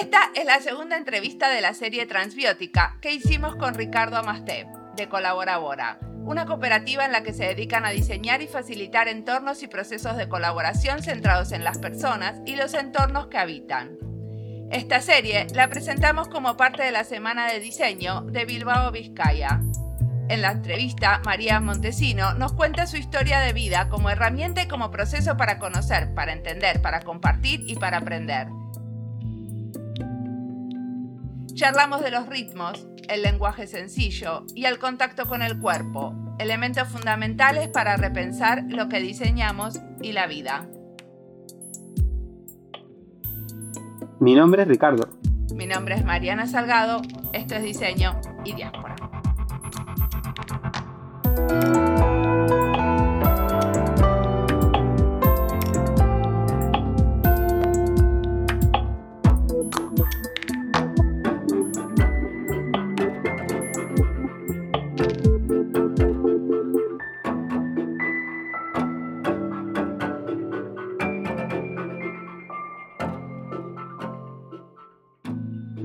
Esta es la segunda entrevista de la serie Transbiótica que hicimos con Ricardo Amasté, de Colaborabora, una cooperativa en la que se dedican a diseñar y facilitar entornos y procesos de colaboración centrados en las personas y los entornos que habitan. Esta serie la presentamos como parte de la Semana de Diseño de Bilbao Vizcaya, en la entrevista, María Montesino nos cuenta su historia de vida como herramienta y como proceso para conocer, para entender, para compartir y para aprender. Charlamos de los ritmos, el lenguaje sencillo y el contacto con el cuerpo, elementos fundamentales para repensar lo que diseñamos y la vida. Mi nombre es Ricardo. Mi nombre es Mariana Salgado, esto es Diseño y Diáspora.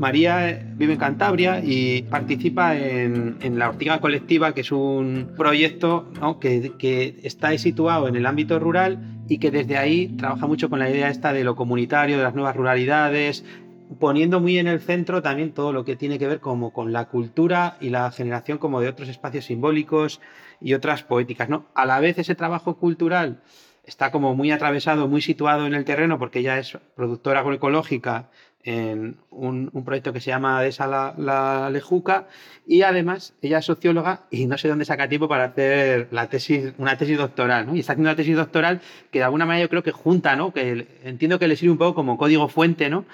María vive en Cantabria y participa en, la Ortiga Colectiva, que es un proyecto que, está situado en el ámbito rural y que desde ahí trabaja mucho con la idea esta de lo comunitario, de las nuevas ruralidades, poniendo muy en el centro también todo lo que tiene que ver como con la cultura y la generación como de otros espacios simbólicos y otras poéticas. ¿no? A la vez ese trabajo cultural está como muy atravesado, muy situado en el terreno porque ella es productora agroecológica en un, proyecto que se llama de la, la, Lejuca y además ella es socióloga y no sé dónde saca tiempo para hacer la tesis, una tesis doctoral, ¿no? Y está haciendo una tesis doctoral que de alguna manera yo creo que junta, ¿no? Que entiendo que le sirve un poco como código fuente, ¿no?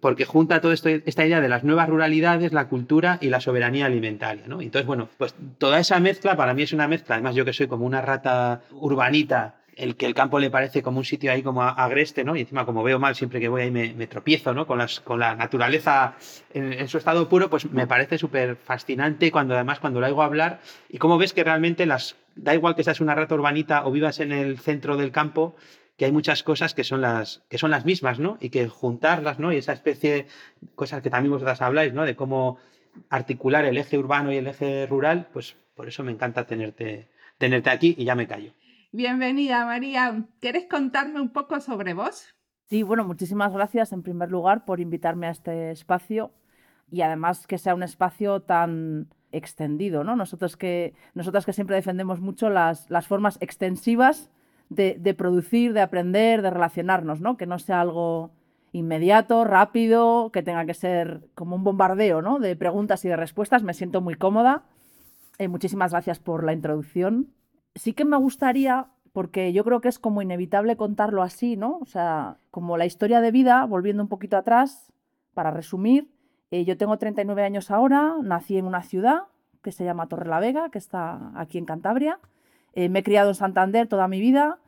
Porque junta toda esta idea de las nuevas ruralidades, la cultura y la soberanía alimentaria, ¿no? Entonces, bueno, pues toda esa mezcla para mí es una mezcla, además yo que soy como una rata urbanita el que el campo le parece como un sitio ahí como agreste, ¿no? Y encima como veo mal siempre que voy ahí me, tropiezo, ¿no? Con, las, con la naturaleza en, su estado puro, pues me parece súper fascinante cuando además cuando lo hago hablar y cómo ves que realmente las, da igual que seas una rata urbanita o vivas en el centro del campo, que hay muchas cosas que son las, que son las mismas, ¿no? Y que juntarlas, ¿no? Y esa especie de cosas que también vosotras habláis, ¿no? De cómo articular el eje urbano y el eje rural, pues por eso me encanta tenerte, tenerte aquí y ya me callo. Bienvenida, María. ¿Quieres contarme un poco sobre vos? Sí, bueno, muchísimas gracias en primer lugar por invitarme a este espacio y además que sea un espacio tan extendido, ¿no? Nosotros que, nosotras que siempre defendemos mucho las, formas extensivas de, de, producir, de aprender, de relacionarnos, ¿no? Que no sea algo inmediato, rápido, que tenga que ser como un bombardeo, ¿no? De preguntas y de respuestas. Me siento muy cómoda. Eh, muchísimas gracias por la introducción sí que me gustaría, porque yo creo que es como inevitable contarlo así, ¿no? O sea, como la historia de vida, volviendo un poquito atrás, para resumir, eh, yo tengo 39 años ahora, nací en una ciudad que se llama Torre la Vega, que está aquí en Cantabria. Eh, me he criado en Santander toda mi vida.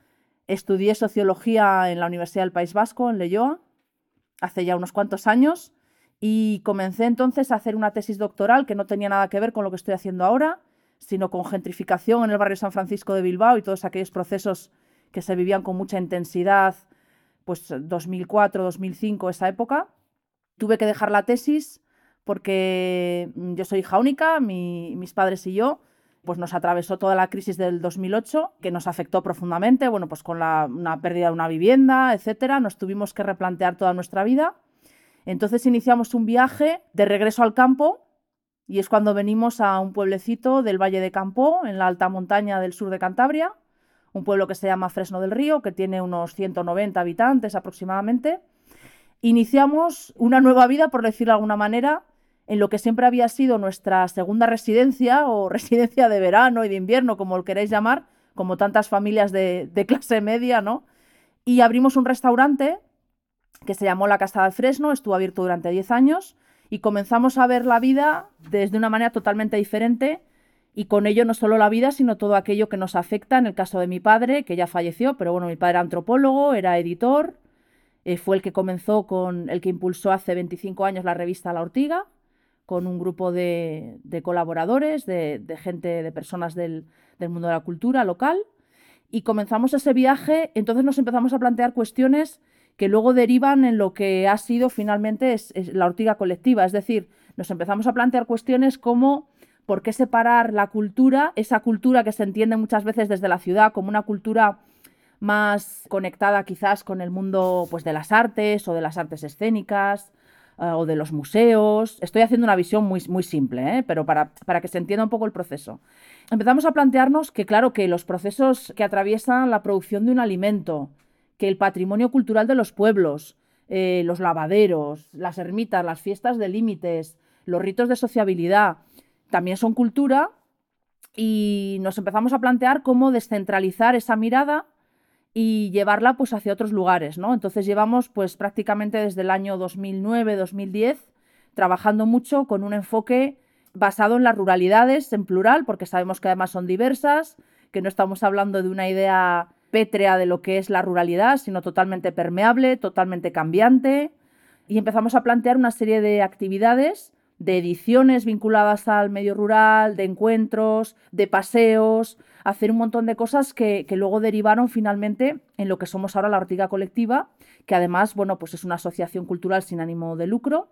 Estudié sociología en la Universidad del País Vasco, en Leyoa, hace ya unos cuantos años. Y comencé entonces a hacer una tesis doctoral que no tenía nada que ver con lo que estoy haciendo ahora sino con gentrificación en el barrio San Francisco de Bilbao y todos aquellos procesos que se vivían con mucha intensidad, pues 2004, 2005, esa época. Tuve que dejar la tesis porque mm, yo soy hija única, mis padres y yo, pues nos atravesó toda la crisis del 2008, que nos afectó profundamente, bueno, pues con la, una pérdida de una vivienda, etcétera, nos tuvimos que replantear toda nuestra vida. Entonces iniciamos un viaje de regreso al campo y es cuando venimos a un pueblecito del Valle de Campo, en la alta montaña del sur de Cantabria, un pueblo que se llama Fresno del Río, que tiene unos 190 habitantes aproximadamente. Iniciamos una nueva vida, por decirlo de alguna manera, en lo que siempre había sido nuestra segunda residencia o residencia de verano y de invierno, como lo queréis llamar, como tantas familias de, de clase media, ¿no? Y abrimos un restaurante que se llamó La Casa de Fresno, estuvo abierto durante 10 años y comenzamos a ver la vida desde una manera totalmente diferente y con ello no solo la vida, sino todo aquello que nos afecta. En el caso de mi padre, que ya falleció, pero bueno, mi padre era antropólogo, era editor, eh, fue el que comenzó con, el que impulsó hace 25 años la revista La Ortiga, con un grupo de, colaboradores, de, gente, de personas del, del mundo de la cultura local. Y comenzamos ese viaje, entonces nos empezamos a plantear cuestiones que luego derivan en lo que ha sido finalmente la ortiga colectiva. Es decir, nos empezamos a plantear cuestiones como por qué separar la cultura, esa cultura que se entiende muchas veces desde la ciudad como una cultura más conectada quizás con el mundo pues, de las artes o de las artes escénicas eh, o de los museos. Estoy haciendo una visión muy, muy simple, ¿eh? pero para, para que se entienda un poco el proceso. Empezamos a plantearnos que, claro, que los procesos que atraviesan la producción de un alimento, que el patrimonio cultural de los pueblos, eh, los lavaderos, las ermitas, las fiestas de límites, los ritos de sociabilidad, también son cultura y nos empezamos a plantear cómo descentralizar esa mirada y llevarla pues hacia otros lugares, ¿no? Entonces llevamos pues prácticamente desde el año 2009-2010 trabajando mucho con un enfoque basado en las ruralidades en plural, porque sabemos que además son diversas, que no estamos hablando de una idea pétrea de lo que es la ruralidad, sino totalmente permeable, totalmente cambiante. Y empezamos a plantear una serie de actividades, de ediciones vinculadas al medio rural, de encuentros, de paseos, hacer un montón de cosas que, que, luego derivaron finalmente en lo que somos ahora la Ortiga Colectiva, que además, bueno, pues es una asociación cultural sin ánimo de lucro,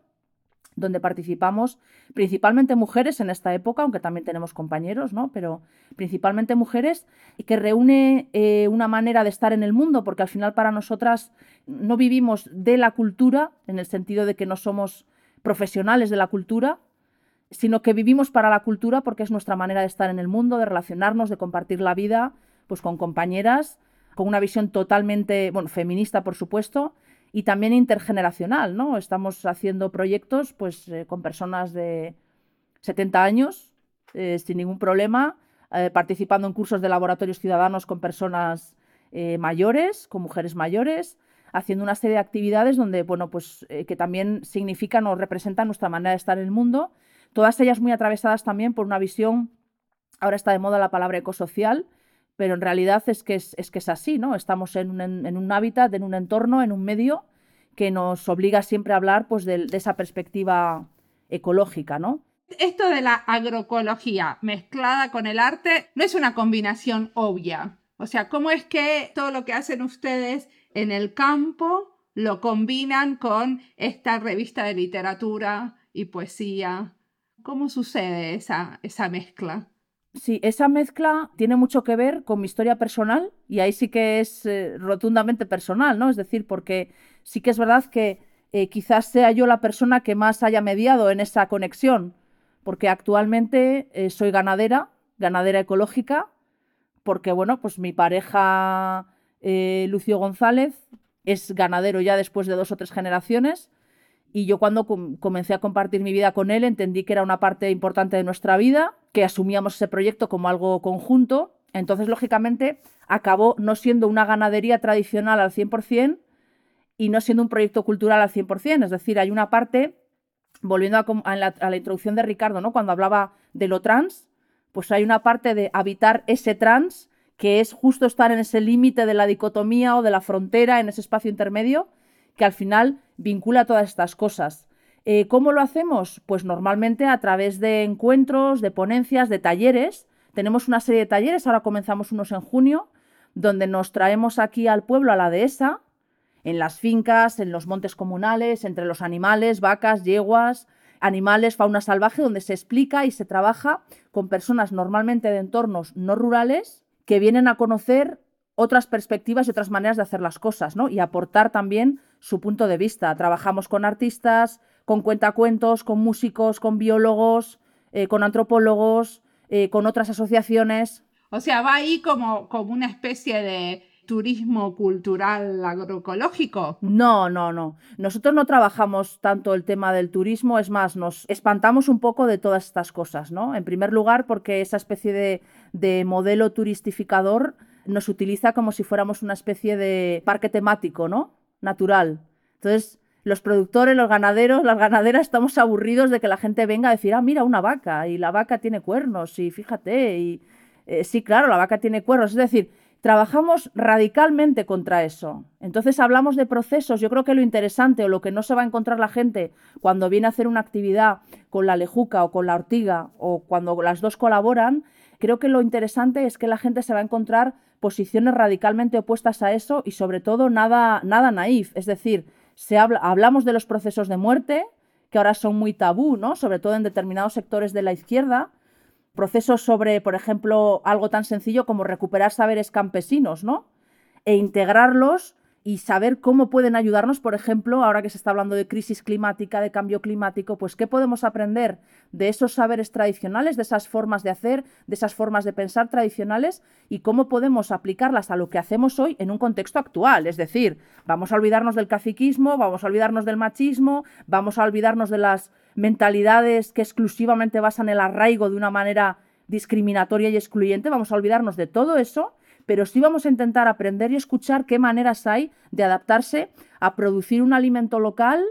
donde participamos principalmente mujeres en esta época, aunque también tenemos compañeros, ¿no? pero principalmente mujeres, y que reúne eh, una manera de estar en el mundo, porque al final para nosotras no vivimos de la cultura, en el sentido de que no somos profesionales de la cultura, sino que vivimos para la cultura porque es nuestra manera de estar en el mundo, de relacionarnos, de compartir la vida pues con compañeras, con una visión totalmente, bueno, feminista por supuesto, y también intergeneracional, ¿no? Estamos haciendo proyectos pues, eh, con personas de 70 años, eh, sin ningún problema, eh, participando en cursos de laboratorios ciudadanos con personas mayores, con mujeres mayores, haciendo una serie de actividades donde, bueno, pues que también significan o representan nuestra manera de estar en el mundo, todas ellas muy atravesadas también por una visión, ahora está de moda la palabra ecosocial, pero en realidad es que es, que es así, ¿no? Estamos en un, en un, hábitat, en un entorno, en un medio que nos obliga siempre a hablar pues, de, de esa perspectiva ecológica, ¿no? Esto de la agroecología mezclada con el arte no es una combinación obvia. O sea, ¿cómo es que todo lo que hacen ustedes en el campo lo combinan con esta revista de literatura y poesía? ¿Cómo sucede esa, esa mezcla? Sí, esa mezcla tiene mucho que ver con mi historia personal y ahí sí que es eh, rotundamente personal, ¿no? Es decir, porque sí que es verdad que eh, quizás sea yo la persona que más haya mediado en esa conexión, porque actualmente eh, soy ganadera, ganadera ecológica, porque bueno, pues mi pareja Lucio González es ganadero ya después de dos o tres generaciones y yo cuando comencé a compartir mi vida con él entendí que era una parte importante de nuestra vida, que asumíamos ese proyecto como algo conjunto. Entonces, lógicamente, acabó no siendo una ganadería tradicional al 100% y no siendo un proyecto cultural al 100%. Es decir, hay una parte, volviendo a, la, a la introducción de Ricardo, ¿no? cuando hablaba de lo trans, pues hay una parte de habitar ese trans que es justo estar en ese límite de la dicotomía o de la frontera, en ese espacio intermedio, que al final vincula todas estas cosas. Eh, ¿Cómo lo hacemos? Pues normalmente a través de encuentros, de ponencias, de talleres. Tenemos una serie de talleres, ahora comenzamos unos en junio, donde nos traemos aquí al pueblo, a la dehesa, en las fincas, en los montes comunales, entre los animales, vacas, yeguas, animales, fauna salvaje, donde se explica y se trabaja con personas normalmente de entornos no rurales que vienen a conocer otras perspectivas y otras maneras de hacer las cosas, ¿no? Y aportar también su punto de vista. Trabajamos con artistas, con cuentacuentos, con músicos, con biólogos, eh, con antropólogos, eh, con otras asociaciones. O sea, va ahí como, como una especie de turismo cultural agroecológico. No, no, no. Nosotros no trabajamos tanto el tema del turismo, es más, nos espantamos un poco de todas estas cosas, ¿no? En primer lugar, porque esa especie de, de modelo turistificador nos utiliza como si fuéramos una especie de parque temático, ¿no? Natural. Entonces, los productores, los ganaderos, las ganaderas estamos aburridos de que la gente venga a decir, ah, mira, una vaca, y la vaca tiene cuernos, y fíjate, y eh, sí, claro, la vaca tiene cuernos. Es decir, trabajamos radicalmente contra eso. Entonces hablamos de procesos. Yo creo que lo interesante o lo que no se va a encontrar la gente cuando viene a hacer una actividad con la lejuca o con la ortiga o cuando las dos colaboran creo que lo interesante es que la gente se va a encontrar posiciones radicalmente opuestas a eso y sobre todo nada, nada naif. Es decir, se habla, hablamos de los procesos de muerte, que ahora son muy tabú, ¿no? Sobre todo en determinados sectores de la izquierda. Procesos sobre, por ejemplo, algo tan sencillo como recuperar saberes campesinos, ¿no? E integrarlos y saber cómo pueden ayudarnos, por ejemplo, ahora que se está hablando de crisis climática, de cambio climático, pues qué podemos aprender de esos saberes tradicionales, de esas formas de hacer, de esas formas de pensar tradicionales y cómo podemos aplicarlas a lo que hacemos hoy en un contexto actual. Es decir, vamos a olvidarnos del caciquismo, vamos a olvidarnos del machismo, vamos a olvidarnos de las mentalidades que exclusivamente basan el arraigo de una manera discriminatoria y excluyente, vamos a olvidarnos de todo eso pero sí vamos a intentar aprender y escuchar qué maneras hay de adaptarse a producir un alimento local,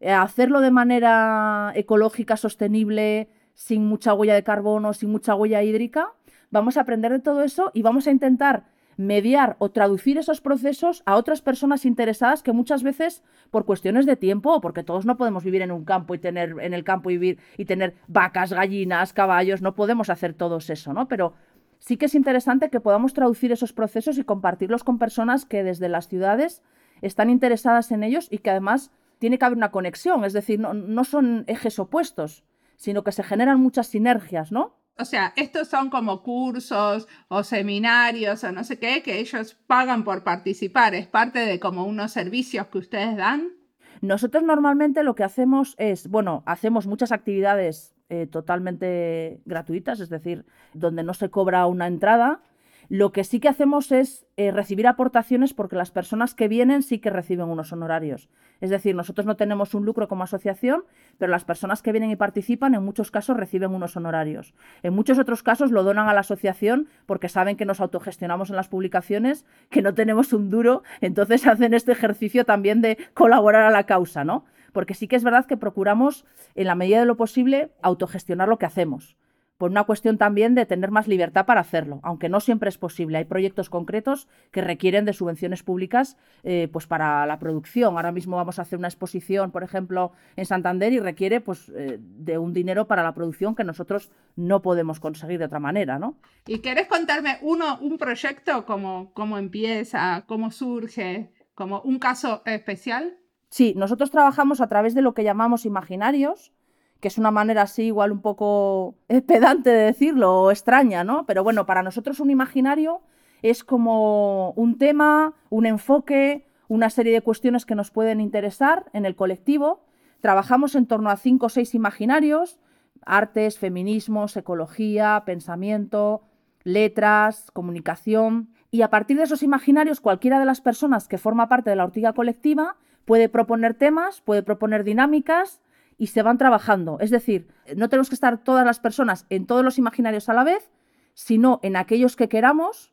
a eh, hacerlo de manera ecológica, sostenible, sin mucha huella de carbono, sin mucha huella hídrica. Vamos a aprender de todo eso y vamos a intentar mediar o traducir esos procesos a otras personas interesadas que muchas veces por cuestiones de tiempo porque todos no podemos vivir en un campo y tener en el campo vivir y tener vacas, gallinas, caballos, no podemos hacer todos eso, ¿no? Pero sí que es interesante que podamos traducir esos procesos y compartirlos con personas que desde las ciudades están interesadas en ellos y que además tiene que haber una conexión, es decir, no, son ejes opuestos, sino que se generan muchas sinergias, ¿no? O sea, estos son como cursos o seminarios o no sé qué, que ellos pagan por participar, es parte de como unos servicios que ustedes dan. Nosotros normalmente lo que hacemos es, bueno, hacemos muchas actividades eh, totalmente gratuitas, es decir, donde no se cobra una entrada. Lo que sí que hacemos es eh, recibir aportaciones porque las personas que vienen sí que reciben unos honorarios. Es decir, nosotros no tenemos un lucro como asociación, pero las personas que vienen y participan en muchos casos reciben unos honorarios. En muchos otros casos lo donan a la asociación porque saben que nos autogestionamos en las publicaciones, que no tenemos un duro, entonces hacen este ejercicio también de colaborar a la causa, ¿no? Porque sí que es verdad que procuramos, en la medida de lo posible, autogestionar lo que hacemos por una cuestión también de tener más libertad para hacerlo, aunque no siempre es posible. Hay proyectos concretos que requieren de subvenciones públicas eh, pues para la producción. Ahora mismo vamos a hacer una exposición, por ejemplo, en Santander y requiere pues, eh, de un dinero para la producción que nosotros no podemos conseguir de otra manera. ¿no? ¿Y querés contarme uno, un proyecto, cómo, cómo empieza, cómo surge, como un caso especial? Sí, nosotros trabajamos a través de lo que llamamos imaginarios, que es una manera así igual un poco pedante de decirlo o extraña, ¿no? Pero bueno, para nosotros un imaginario es como un tema, un enfoque, una serie de cuestiones que nos pueden interesar en el colectivo. Trabajamos en torno a cinco o seis imaginarios, artes, feminismos, ecología, pensamiento, letras, comunicación. Y a partir de esos imaginarios, cualquiera de las personas que forma parte de la ortiga colectiva puede proponer temas, puede proponer dinámicas y se van trabajando. Es decir, no tenemos que estar todas las personas en todos los imaginarios a la vez, sino en aquellos que queramos,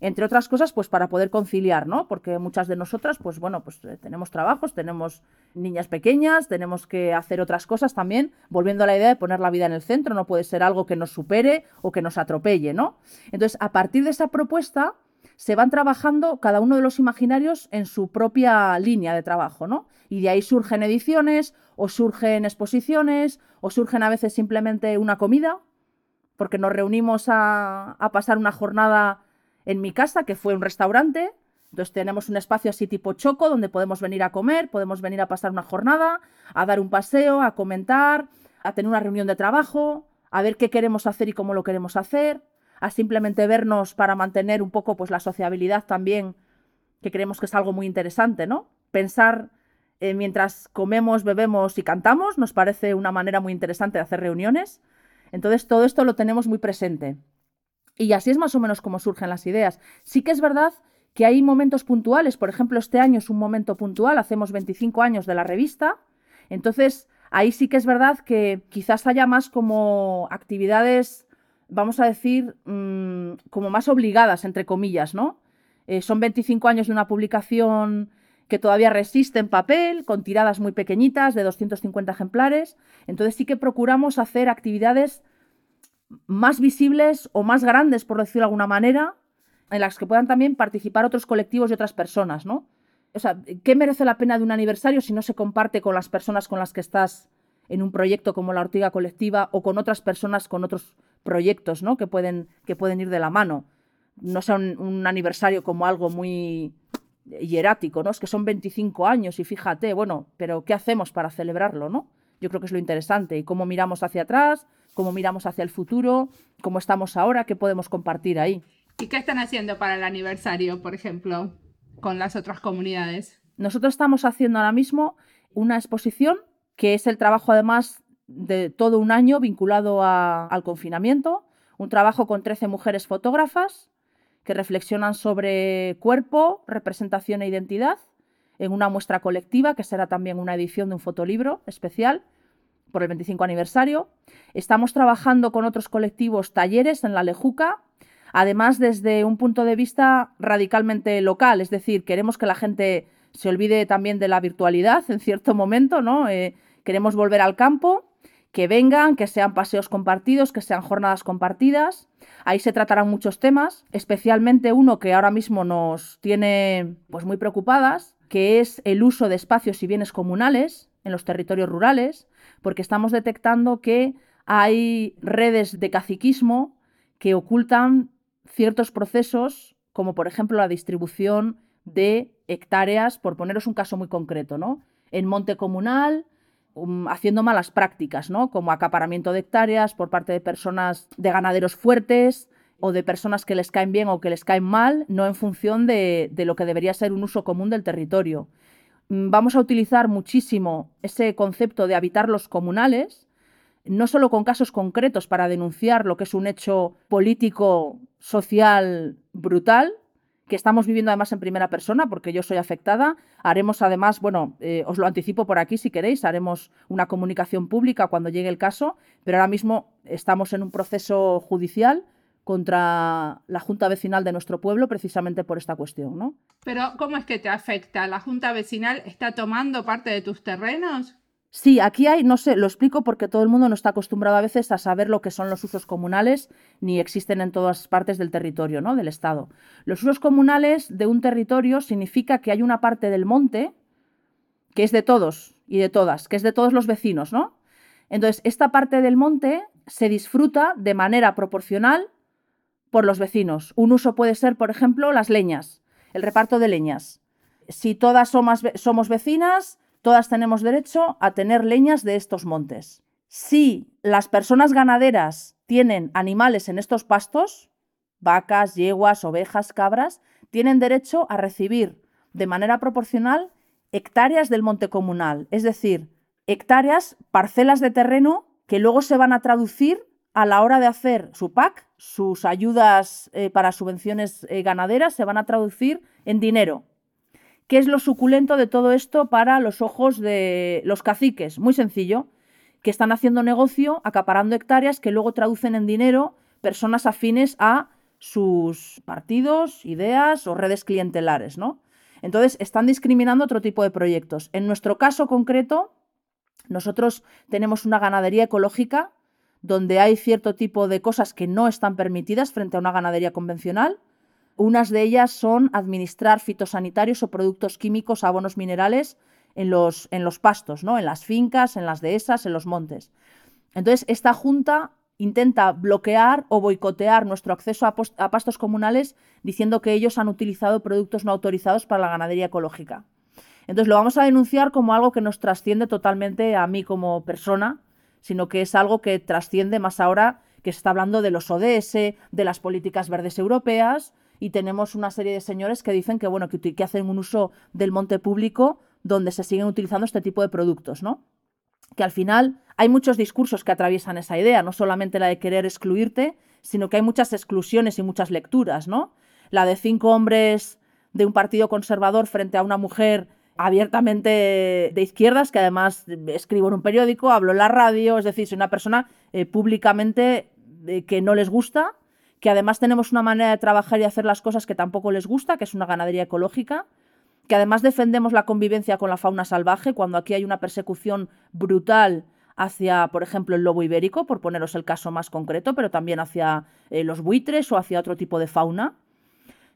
entre otras cosas, pues para poder conciliar, ¿no? Porque muchas de nosotras, pues bueno, pues eh, tenemos trabajos, tenemos niñas pequeñas, tenemos que hacer otras cosas también, volviendo a la idea de poner la vida en el centro, no puede ser algo que nos supere o que nos atropelle, ¿no? Entonces, a partir de esa propuesta, se van trabajando cada uno de los imaginarios en su propia línea de trabajo, ¿no? Y de ahí surgen ediciones, o surgen exposiciones, o surgen a veces simplemente una comida, porque nos reunimos a, pasar una jornada en mi casa, que fue un restaurante. Entonces tenemos un espacio así tipo choco, donde podemos venir a comer, podemos venir a pasar una jornada, a dar un paseo, a comentar, a tener una reunión de trabajo, a ver qué queremos hacer y cómo lo queremos hacer a simplemente vernos para mantener un poco pues la sociabilidad también, que creemos que es algo muy interesante, ¿no? Pensar eh, mientras comemos, bebemos y cantamos nos parece una manera muy interesante de hacer reuniones. Entonces todo esto lo tenemos muy presente. Y así es más o menos como surgen las ideas. Sí que es verdad que hay momentos puntuales, por ejemplo, este año es un momento puntual, hacemos 25 años de la revista, entonces ahí sí que es verdad que quizás haya más como actividades vamos a decir, mm, como más obligadas, entre comillas, ¿no? Eh, son 25 años de una publicación que todavía resiste en papel, con tiradas muy pequeñitas, de 250 ejemplares. Entonces sí que procuramos hacer actividades más visibles o más grandes, por decirlo de alguna manera, en las que puedan también participar otros colectivos y otras personas, ¿no? O sea, ¿qué merece la pena de un aniversario si no se comparte con las personas con las que estás en un proyecto como la Ortiga Colectiva o con otras personas con otros proyectos ¿no? que, pueden, que pueden ir de la mano. No sea un, aniversario como algo muy hierático, ¿no? Es que son 25 años y fíjate, bueno, pero ¿qué hacemos para celebrarlo, no? Yo creo que es lo interesante. Y cómo miramos hacia atrás, cómo miramos hacia el futuro, cómo estamos ahora, qué podemos compartir ahí. ¿Y qué están haciendo para el aniversario, por ejemplo, con las otras comunidades? Nosotros estamos haciendo ahora mismo una exposición que es el trabajo además de todo un año vinculado al confinamiento, un trabajo con 13 mujeres fotógrafas que reflexionan sobre cuerpo, representación e identidad en una muestra colectiva que será también una edición de un fotolibro especial por el 25 aniversario. Estamos trabajando con otros colectivos talleres en la Lejuca, además desde un punto de vista radicalmente local, es decir, queremos que la gente se olvide también de la virtualidad en cierto momento, ¿no? Eh, queremos volver al campo, que vengan, que sean paseos compartidos, que sean jornadas compartidas. Ahí se tratarán muchos temas, especialmente uno que ahora mismo nos tiene pues muy preocupadas, que es el uso de espacios y bienes comunales en los territorios rurales, porque estamos detectando que hay redes de caciquismo que ocultan ciertos procesos, como por ejemplo la distribución de hectáreas, por poneros un caso muy concreto, ¿no? En monte comunal, um, haciendo malas prácticas, ¿no? Como acaparamiento de hectáreas por parte de personas, de ganaderos fuertes o de personas que les caen bien o que les caen mal, no en función de, de lo que debería ser un uso común del territorio. Mm, vamos a utilizar muchísimo ese concepto de habitar los comunales, no solo con casos concretos para denunciar lo que es un hecho político, social brutal, que estamos viviendo además en primera persona, porque yo soy afectada. Haremos además, bueno, eh, os lo anticipo por aquí si queréis, haremos una comunicación pública cuando llegue el caso, pero ahora mismo estamos en un proceso judicial contra la Junta Vecinal de nuestro pueblo precisamente por esta cuestión, ¿no? Pero ¿cómo es que te afecta? ¿La Junta Vecinal está tomando parte de tus terrenos? Sí, aquí hay, no sé, lo explico porque todo el mundo no está acostumbrado a veces a saber lo que son los usos comunales ni existen en todas partes del territorio, ¿no? Del Estado. Los usos comunales de un territorio significa que hay una parte del monte que es de todos y de todas, que es de todos los vecinos, ¿no? Entonces, esta parte del monte se disfruta de manera proporcional por los vecinos. Un uso puede ser, por ejemplo, las leñas, el reparto de leñas. Si todas somos, vecinas, todas tenemos derecho a tener leñas de estos montes. Si las personas ganaderas tienen animales en estos pastos, vacas, yeguas, ovejas, cabras, tienen derecho a recibir de manera proporcional hectáreas del monte comunal, es decir, hectáreas, parcelas de terreno que luego se van a traducir a la hora de hacer su PAC, sus ayudas eh, para subvenciones eh, ganaderas se van a traducir en dinero. ¿Qué es lo suculento de todo esto para los ojos de los caciques? Muy sencillo, que están haciendo negocio, acaparando hectáreas que luego traducen en dinero personas afines a sus partidos, ideas o redes clientelares, ¿no? Entonces, están discriminando otro tipo de proyectos. En nuestro caso concreto, nosotros tenemos una ganadería ecológica donde hay cierto tipo de cosas que no están permitidas frente a una ganadería convencional. Unas de ellas son administrar fitosanitarios o productos químicos, abonos minerales en los, en los pastos, ¿no? en las fincas, en las dehesas, en los montes. Entonces, esta junta intenta bloquear o boicotear nuestro acceso a, a, pastos comunales diciendo que ellos han utilizado productos no autorizados para la ganadería ecológica. Entonces lo vamos a denunciar como algo que nos trasciende totalmente a mí como persona sino que es algo que trasciende más ahora que se está hablando de los ODS, de las políticas verdes europeas, y tenemos una serie de señores que dicen que, bueno, que, hacen un uso del monte público donde se siguen utilizando este tipo de productos, ¿no? Que al final hay muchos discursos que atraviesan esa idea, no solamente la de querer excluirte, sino que hay muchas exclusiones y muchas lecturas, ¿no? La de cinco hombres de un partido conservador frente a una mujer abiertamente de izquierdas, que además escribo en un periódico, hablo en la radio, es decir, soy una persona eh, públicamente eh, que no les gusta, que además tenemos una manera de trabajar y hacer las cosas que tampoco les gusta, que es una ganadería ecológica, que además defendemos la convivencia con la fauna salvaje, cuando aquí hay una persecución brutal hacia, por ejemplo, el lobo ibérico, por poneros el caso más concreto, pero también hacia eh, los buitres o hacia otro tipo de fauna.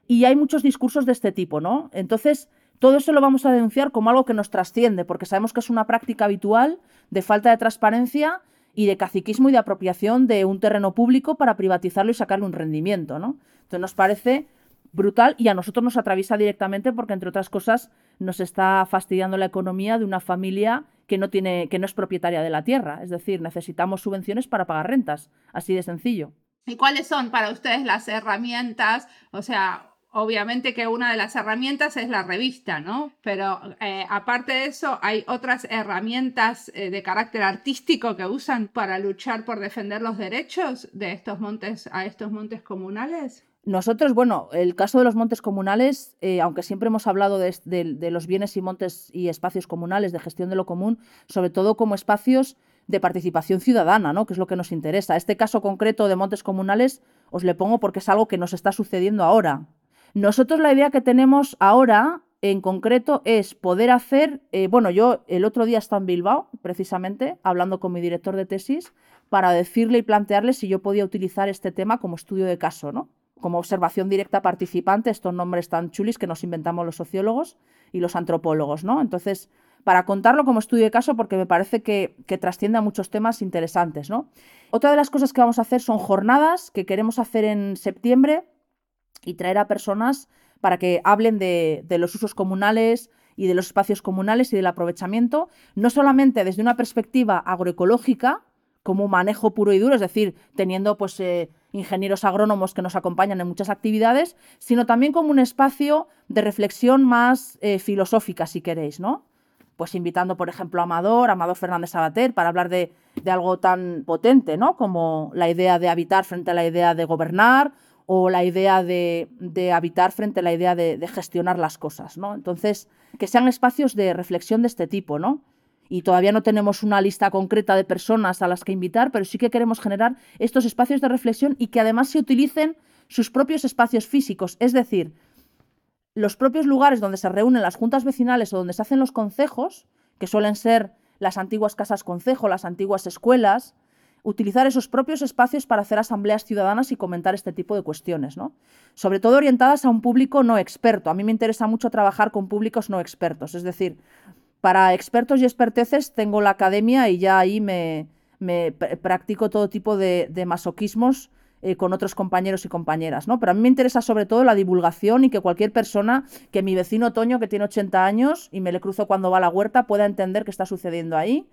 Y hay muchos discursos de este tipo, ¿no? Entonces, todo eso lo vamos a denunciar como algo que nos trasciende, porque sabemos que es una práctica habitual de falta de transparencia y de caciquismo y de apropiación de un terreno público para privatizarlo y sacarle un rendimiento, ¿no? Entonces nos parece brutal y a nosotros nos atraviesa directamente porque, entre otras cosas, nos está fastidiando la economía de una familia que no, tiene, que no es propietaria de la tierra. Es decir, necesitamos subvenciones para pagar rentas. Así de sencillo. ¿Y cuáles son para ustedes las herramientas? O sea, obviamente que una de las herramientas es la revista, ¿no? Pero eh, aparte de eso, ¿hay otras herramientas eh, de carácter artístico que usan para luchar por defender los derechos de estos montes a estos montes comunales? Nosotros, bueno, el caso de los montes comunales, eh, aunque siempre hemos hablado de, los bienes y montes y espacios comunales, de gestión de lo común, sobre todo como espacios de participación ciudadana, ¿no? que es lo que nos interesa. Este caso concreto de montes comunales os le pongo porque es algo que nos está sucediendo ahora. Nosotros la idea que tenemos ahora, en concreto, es poder hacer, eh, bueno, yo el otro día estaba en Bilbao, precisamente, hablando con mi director de tesis, para decirle y plantearle si yo podía utilizar este tema como estudio de caso, ¿no? como observación directa participante, estos nombres tan chulis que nos inventamos los sociólogos y los antropólogos, ¿no? Entonces, para contarlo como estudio de caso, porque me parece que, trasciende a muchos temas interesantes, ¿no? Otra de las cosas que vamos a hacer son jornadas que queremos hacer en septiembre y traer a personas para que hablen de, de los usos comunales y de los espacios comunales y del aprovechamiento, no solamente desde una perspectiva agroecológica, como manejo puro y duro, es decir, teniendo pues eh, ingenieros agrónomos que nos acompañan en muchas actividades, sino también como un espacio de reflexión más eh, filosófica, si queréis, ¿no? Pues invitando, por ejemplo, a Amador, Amador Fernández Sabater, para hablar de, algo tan potente, ¿no? Como la idea de habitar frente a la idea de gobernar o la idea de, habitar frente a la idea de, de gestionar las cosas, ¿no? Entonces, que sean espacios de reflexión de este tipo, ¿no? y todavía no tenemos una lista concreta de personas a las que invitar, pero sí que queremos generar estos espacios de reflexión y que además se utilicen sus propios espacios físicos, es decir, los propios lugares donde se reúnen las juntas vecinales o donde se hacen los concejos, que suelen ser las antiguas casas concejo, las antiguas escuelas, utilizar esos propios espacios para hacer asambleas ciudadanas y comentar este tipo de cuestiones, ¿no? Sobre todo orientadas a un público no experto. A mí me interesa mucho trabajar con públicos no expertos, es decir, para expertos y experteces tengo la academia y ya ahí me, practico todo tipo de, masoquismos eh, con otros compañeros y compañeras, ¿no? Pero a mí me interesa sobre todo la divulgación y que cualquier persona, que mi vecino Toño, que tiene 80 años y me le cruzo cuando va a la huerta, pueda entender qué está sucediendo ahí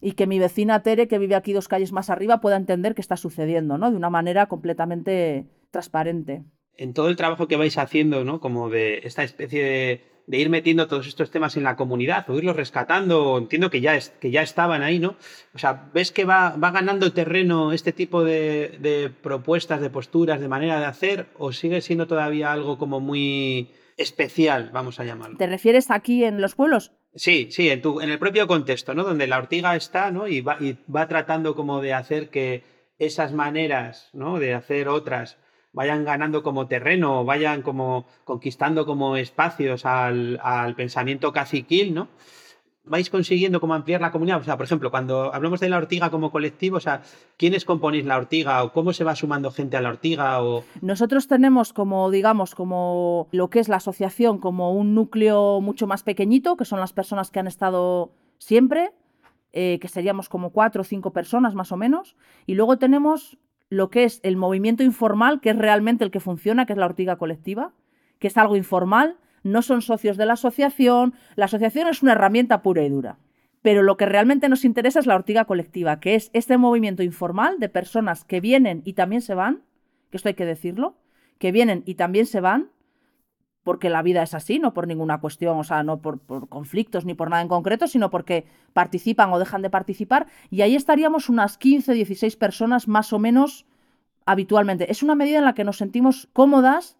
y que mi vecina Tere, que vive aquí dos calles más arriba, pueda entender qué está sucediendo, ¿no? De una manera completamente transparente. En todo el trabajo que vais haciendo, ¿no? Como de esta especie de de ir metiendo todos estos temas en la comunidad o irlos rescatando, entiendo que ya, es, que ya estaban ahí, ¿no? O sea, ¿ves que va, va ganando terreno este tipo de, propuestas, de posturas, de manera de hacer o sigue siendo todavía algo como muy especial, vamos a llamarlo? ¿Te refieres aquí en los pueblos? Sí, sí, en, tu, en el propio contexto, ¿no? Donde la ortiga está, ¿no? Y va, y va tratando como de hacer que esas maneras, ¿no? De hacer otras vayan ganando como terreno, vayan como conquistando como espacios al, pensamiento caciquil, ¿no? Vais consiguiendo como ampliar la comunidad? O sea, por ejemplo, cuando hablamos de la ortiga como colectivo, o sea, ¿quiénes componéis la ortiga o cómo se va sumando gente a la ortiga? O... Nosotros tenemos como, digamos, como lo que es la asociación, como un núcleo mucho más pequeñito, que son las personas que han estado siempre, eh, que seríamos como cuatro o cinco personas más o menos, y luego tenemos lo que es el movimiento informal, que es realmente el que funciona, que es la ortiga colectiva, que es algo informal, no son socios de la asociación, la asociación es una herramienta pura y dura. Pero lo que realmente nos interesa es la ortiga colectiva, que es este movimiento informal de personas que vienen y también se van, que esto hay que decirlo, que vienen y también se van, porque la vida es así, no por ninguna cuestión, o sea, no por, conflictos ni por nada en concreto, sino porque participan o dejan de participar. Y ahí estaríamos unas 15, 16 personas más o menos habitualmente. Es una medida en la que nos sentimos cómodas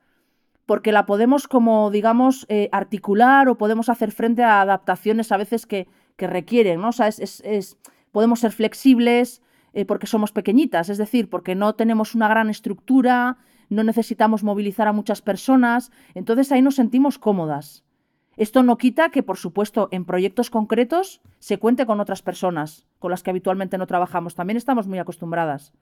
porque la podemos como, digamos, eh, articular o podemos hacer frente a adaptaciones a veces que, requieren, ¿no? Sea, es, podemos ser flexibles eh, porque somos pequeñitas, es decir, porque no tenemos una gran estructura, no necesitamos movilizar a muchas personas, entonces ahí nos sentimos cómodas. Esto no quita que, por supuesto, en proyectos concretos se cuente con otras personas con las que habitualmente no trabajamos. También estamos muy acostumbradas.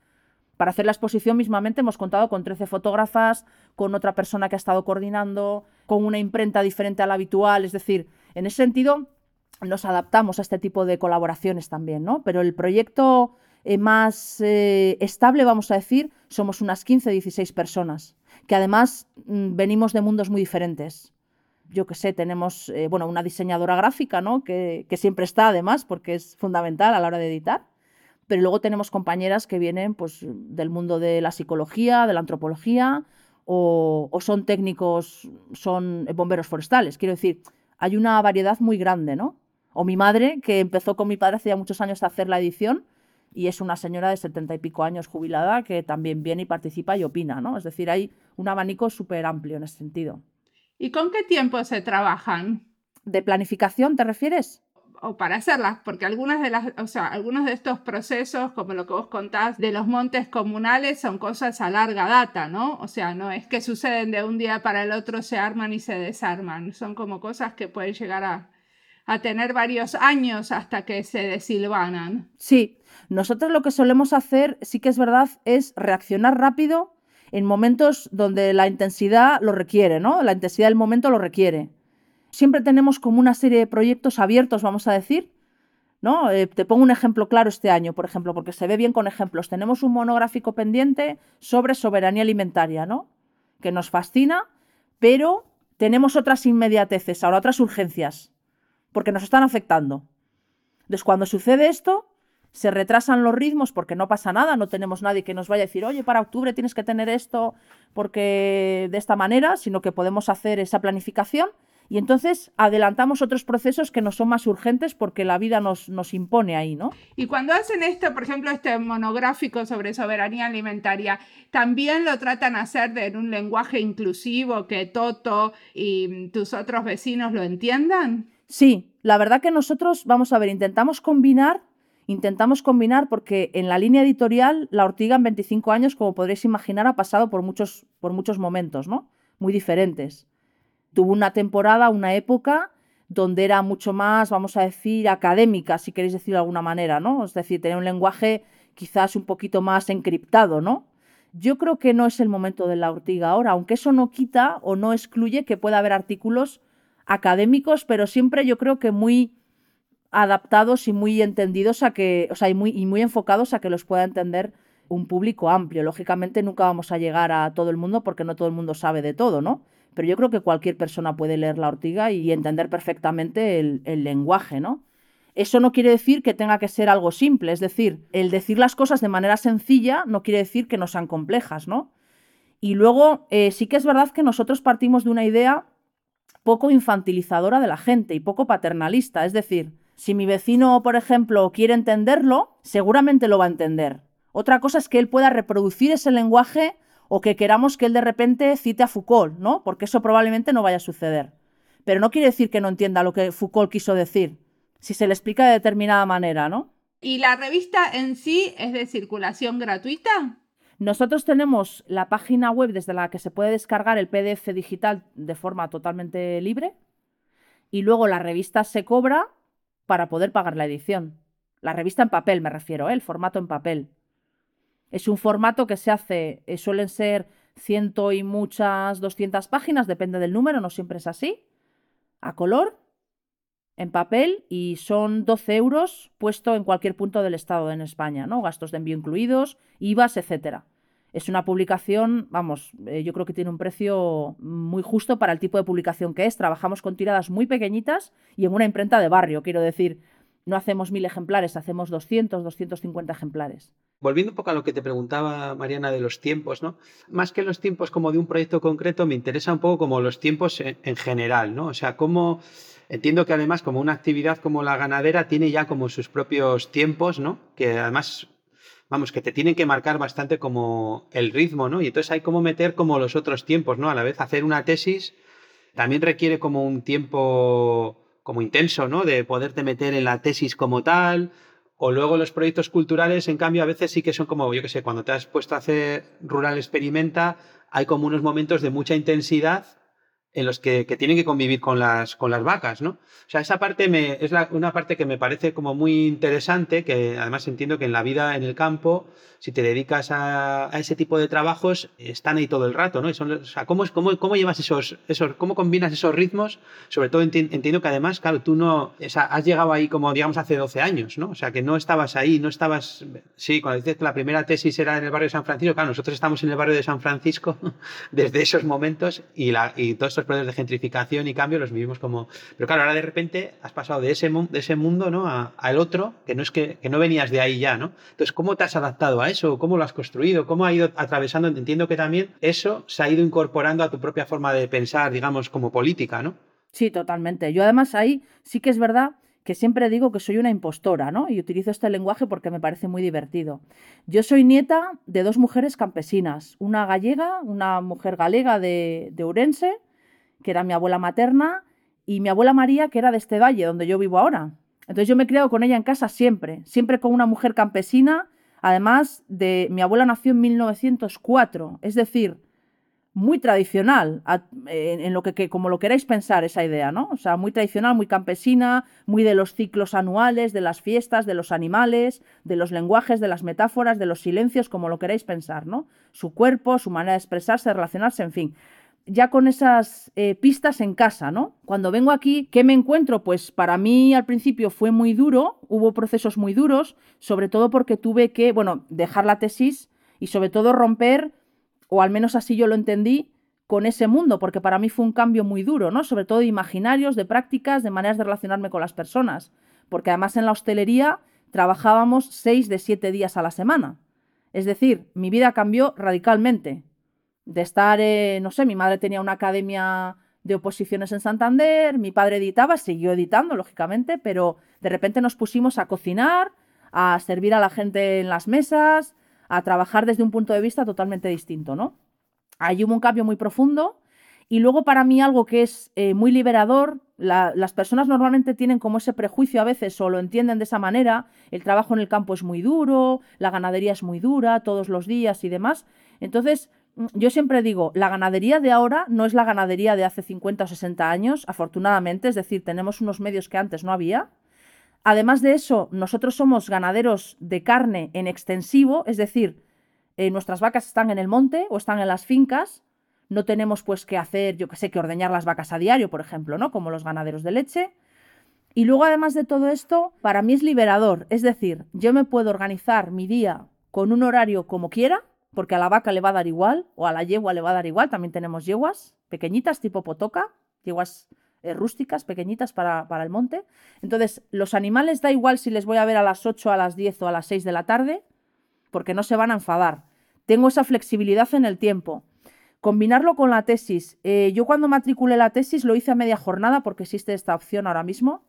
Para hacer la exposición mismamente hemos contado con 13 fotógrafas, con otra persona que ha estado coordinando, con una imprenta diferente a la habitual. Es decir, en ese sentido nos adaptamos a este tipo de colaboraciones también, ¿no? Pero el proyecto eh, más eh, estable, vamos a decir, somos unas 15, 16 personas, que además mm, venimos de mundos muy diferentes. Yo que sé, tenemos eh, bueno, una diseñadora gráfica, ¿no? Que, siempre está además, porque es fundamental a la hora de editar. Pero luego tenemos compañeras que vienen pues, del mundo de la psicología, de la antropología, o, o son técnicos, son bomberos forestales. Quiero decir, hay una variedad muy grande, ¿no? O mi madre, que empezó con mi padre hace ya muchos años a hacer la edición, y es una señora de setenta y pico años jubilada que también viene y participa y opina, ¿no? Es decir, hay un abanico súper amplio en ese sentido. ¿Y con qué tiempo se trabajan? ¿De planificación te refieres? O para hacerlas, porque algunas de las, o sea, algunos de estos procesos, como lo que vos contás de los montes comunales, son cosas a larga data, ¿no? O sea, no es que suceden de un día para el otro, se arman y se desarman, son como cosas que pueden llegar a, a tener varios años hasta que se desilvanan. Sí, nosotros lo que solemos hacer, sí que es verdad, es reaccionar rápido en momentos donde la intensidad lo requiere, ¿no? La intensidad del momento lo requiere. Siempre tenemos como una serie de proyectos abiertos, vamos a decir, ¿no? Eh, te pongo un ejemplo claro este año, por ejemplo, porque se ve bien con ejemplos. Tenemos un monográfico pendiente sobre soberanía alimentaria, ¿no? Que nos fascina, pero tenemos otras inmediateces, ahora otras urgencias, porque nos están afectando. Entonces, cuando sucede esto, se retrasan los ritmos porque no pasa nada, no tenemos nadie que nos vaya a decir, oye, para octubre tienes que tener esto porque de esta manera, sino que podemos hacer esa planificación y entonces adelantamos otros procesos que no son más urgentes porque la vida nos, nos impone ahí, ¿no? Y cuando hacen esto, por ejemplo, este monográfico sobre soberanía alimentaria, ¿también lo tratan de hacer en un lenguaje inclusivo que Toto y tus otros vecinos lo entiendan? Sí, la verdad que nosotros, vamos a ver, intentamos combinar intentamos combinar porque en la línea editorial La Ortiga en 25 años, como podréis imaginar, ha pasado por muchos, por muchos momentos, ¿no? Muy diferentes. Tuvo una temporada, una época donde era mucho más, vamos a decir, académica, si queréis decirlo de alguna manera, ¿no? Es decir, tenía un lenguaje quizás un poquito más encriptado, ¿no? Yo creo que no es el momento de la ortiga ahora, aunque eso no quita o no excluye que pueda haber artículos académicos, pero siempre yo creo que muy adaptados y muy entendidos a que, o sea, y muy, y muy enfocados a que los pueda entender un público amplio. Lógicamente nunca vamos a llegar a todo el mundo porque no todo el mundo sabe de todo, ¿no? Pero yo creo que cualquier persona puede leer la ortiga y entender perfectamente el, lenguaje, ¿no? Eso no quiere decir que tenga que ser algo simple, es decir, el decir las cosas de manera sencilla no quiere decir que no sean complejas, ¿no? Y luego eh, sí que es verdad que nosotros partimos de una idea poco infantilizadora de la gente y poco paternalista, es decir, si mi vecino, por ejemplo, quiere entenderlo, seguramente lo va a entender. Otra cosa es que él pueda reproducir ese lenguaje o que queramos que él de repente cite a Foucault, ¿no? Porque eso probablemente no vaya a suceder. Pero no quiere decir que no entienda lo que Foucault quiso decir, si se le explica de determinada manera, ¿no? ¿Y la revista en sí es de circulación gratuita? Nosotros tenemos la página web desde la que se puede descargar el PDF digital de forma totalmente libre y luego la revista se cobra para poder pagar la edición. La revista en papel me refiero, ¿eh? el formato en papel. Es un formato que se hace, eh, suelen ser ciento y muchas, 200 páginas, depende del número, no siempre es así, a color, en papel y son 12 euros puesto en cualquier punto del Estado en España, ¿no? Gastos de envío incluidos, IVAs, etcétera. Es una publicación, vamos, eh, yo creo que tiene un precio muy justo para el tipo de publicación que es. Trabajamos con tiradas muy pequeñitas y en una imprenta de barrio, quiero decir. No hacemos mil ejemplares, hacemos 200, 250 ejemplares. Volviendo un poco a lo que te preguntaba Mariana de los tiempos, ¿no? Más que los tiempos como de un proyecto concreto, me interesa un poco como los tiempos en, en general, ¿no? O sea, cómo entiendo que además como una actividad como la ganadera tiene ya como sus propios tiempos, ¿no? Que además vamos, que te tienen que marcar bastante como el ritmo, ¿no? Y entonces hay como meter como los otros tiempos, ¿no? A la vez hacer una tesis también requiere como un tiempo como intenso, ¿no? De poderte meter en la tesis como tal. O luego los proyectos culturales, en cambio, a veces sí que son como, yo qué sé, cuando te has puesto a hacer Rural Experimenta, hay como unos momentos de mucha intensidad en los que, tienen que convivir con las, con las vacas, ¿no? O sea, esa parte me, es una parte que me parece como muy interesante, que además entiendo que en la vida en el campo, si te dedicas a, ese tipo de trabajos, están ahí todo el rato, ¿no? o sea, ¿cómo, cómo, cómo llevas esos, esos, cómo combinas esos ritmos? Sobre todo entiendo que además, claro, tú no, o sea, has llegado ahí como, digamos, hace 12 años, ¿no? O sea, que no estabas ahí, no estabas, sí, cuando dices que la primera tesis era en el barrio de San Francisco, claro, nosotros estamos en el barrio de San Francisco desde esos momentos y, la, y todos estos procesos de gentrificación y cambio los vivimos como... Pero claro, ahora de repente has pasado de ese, de ese mundo ¿no? al otro, que no es que, no venías de ahí ya, ¿no? Entonces, ¿cómo te has adaptado a eso? ¿Cómo lo has construido? ¿Cómo ha ido atravesando? Entiendo que también eso se ha ido incorporando a tu propia forma de pensar, digamos, como política, ¿no? Sí, totalmente. Yo además ahí sí que es verdad que siempre digo que soy una impostora, ¿no? Y utilizo este lenguaje porque me parece muy divertido. Yo soy nieta de dos mujeres campesinas, una gallega, una mujer galega de, de Urense, que era mi abuela materna, y mi abuela María, que era de este valle, donde yo vivo ahora. Entonces yo me he criado con ella en casa siempre, siempre con una mujer campesina, además de mi abuela nació en 1904, es decir, muy tradicional, en, lo que, como lo queráis pensar esa idea, ¿no? O sea, muy tradicional, muy campesina, muy de los ciclos anuales, de las fiestas, de los animales, de los lenguajes, de las metáforas, de los silencios, como lo queráis pensar, ¿no? Su cuerpo, su manera de expresarse, de relacionarse, en fin. Ya con esas eh, pistas en casa, ¿no? Cuando vengo aquí, ¿qué me encuentro? Pues para mí al principio fue muy duro, hubo procesos muy duros, sobre todo porque tuve que, bueno, dejar la tesis y sobre todo romper o al menos así yo lo entendí, con ese mundo, porque para mí fue un cambio muy duro, ¿no? Sobre todo de imaginarios, de prácticas, de maneras de relacionarme con las personas. Porque además en la hostelería trabajábamos seis de siete días a la semana. Es decir, mi vida cambió radicalmente. De estar, no sé, mi madre tenía una academia de oposiciones en Santander, mi padre editaba, siguió editando, lógicamente, pero de repente nos pusimos a cocinar, a servir a la gente en las mesas, a trabajar desde un punto de vista totalmente distinto, ¿no? Ahí hubo un cambio muy profundo y luego para mí algo que es eh, muy liberador, las personas normalmente tienen como ese prejuicio a veces o lo entienden de esa manera, el trabajo en el campo es muy duro, la ganadería es muy dura todos los días y demás. Entonces, yo siempre digo, la ganadería de ahora no es la ganadería de hace 50 o 60 años, afortunadamente, es decir, tenemos unos medios que antes no había. Además de eso, nosotros somos ganaderos de carne en extensivo, es decir, eh, nuestras vacas están en el monte o están en las fincas, no tenemos pues que hacer, yo que sé, que ordeñar las vacas a diario, por ejemplo, ¿no? Como los ganaderos de leche. Y luego, además de todo esto, para mí es liberador, es decir, yo me puedo organizar mi día con un horario como quiera, porque a la vaca le va a dar igual, o a la yegua le va a dar igual, también tenemos yeguas pequeñitas tipo potoca, yeguas eh, rústicas, pequeñitas para, para, el monte. Entonces, los animales da igual si les voy a ver a las 8, a las 10 o a las 6 de la tarde, porque no se van a enfadar. Tengo esa flexibilidad en el tiempo. Combinarlo con la tesis. Eh, yo cuando matriculé la tesis lo hice a media jornada porque existe esta opción ahora mismo.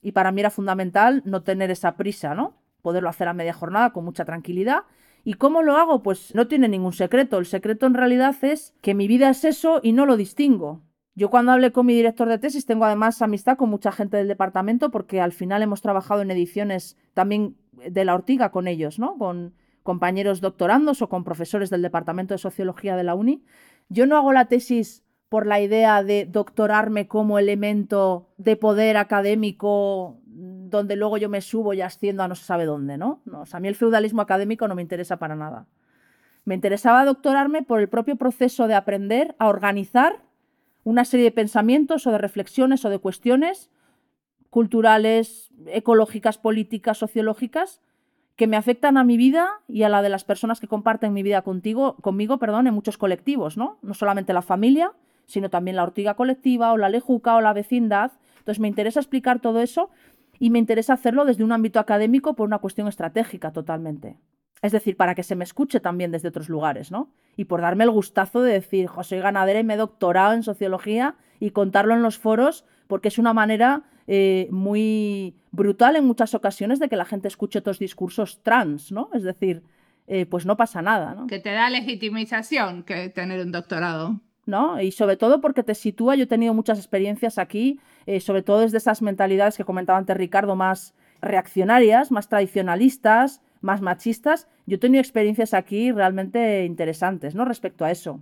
Y para mí era fundamental no tener esa prisa, ¿no? Poderlo hacer a media jornada con mucha tranquilidad. ¿Y cómo lo hago? Pues no tiene ningún secreto. El secreto en realidad es que mi vida es eso y no lo distingo. Yo cuando hablé con mi director de tesis tengo además amistad con mucha gente del departamento porque al final hemos trabajado en ediciones también de la ortiga con ellos, ¿no? Con compañeros doctorandos o con profesores del departamento de sociología de la uni. Yo no hago la tesis por la idea de doctorarme como elemento de poder académico donde luego yo me subo y asciendo a no se sabe dónde, ¿no? no a mí el feudalismo académico no me interesa para nada. Me interesaba doctorarme por el propio proceso de aprender a organizar una serie de pensamientos o de reflexiones o de cuestiones culturales, ecológicas, políticas, sociológicas, que me afectan a mi vida y a la de las personas que comparten mi vida contigo, conmigo perdón, en muchos colectivos, ¿no? No solamente la familia, sino también la ortiga colectiva o la lejuca o la vecindad. Entonces me interesa explicar todo eso y me interesa hacerlo desde un ámbito académico por una cuestión estratégica totalmente. Es decir, para que se me escuche también desde otros lugares, ¿no? Y por darme el gustazo de decir, soy ganadera y me he doctorado en sociología y contarlo en los foros, porque es una manera eh, muy brutal en muchas ocasiones de que la gente escuche otros discursos trans, ¿no? Es decir, eh, pues no pasa nada, ¿no? Que te da legitimización que tener un doctorado. ¿No? Y sobre todo porque te sitúa, yo he tenido muchas experiencias aquí, eh, sobre todo desde esas mentalidades que comentaba antes Ricardo, más reaccionarias, más tradicionalistas, más machistas, yo he tenido experiencias aquí realmente interesantes, ¿no? Respecto a eso.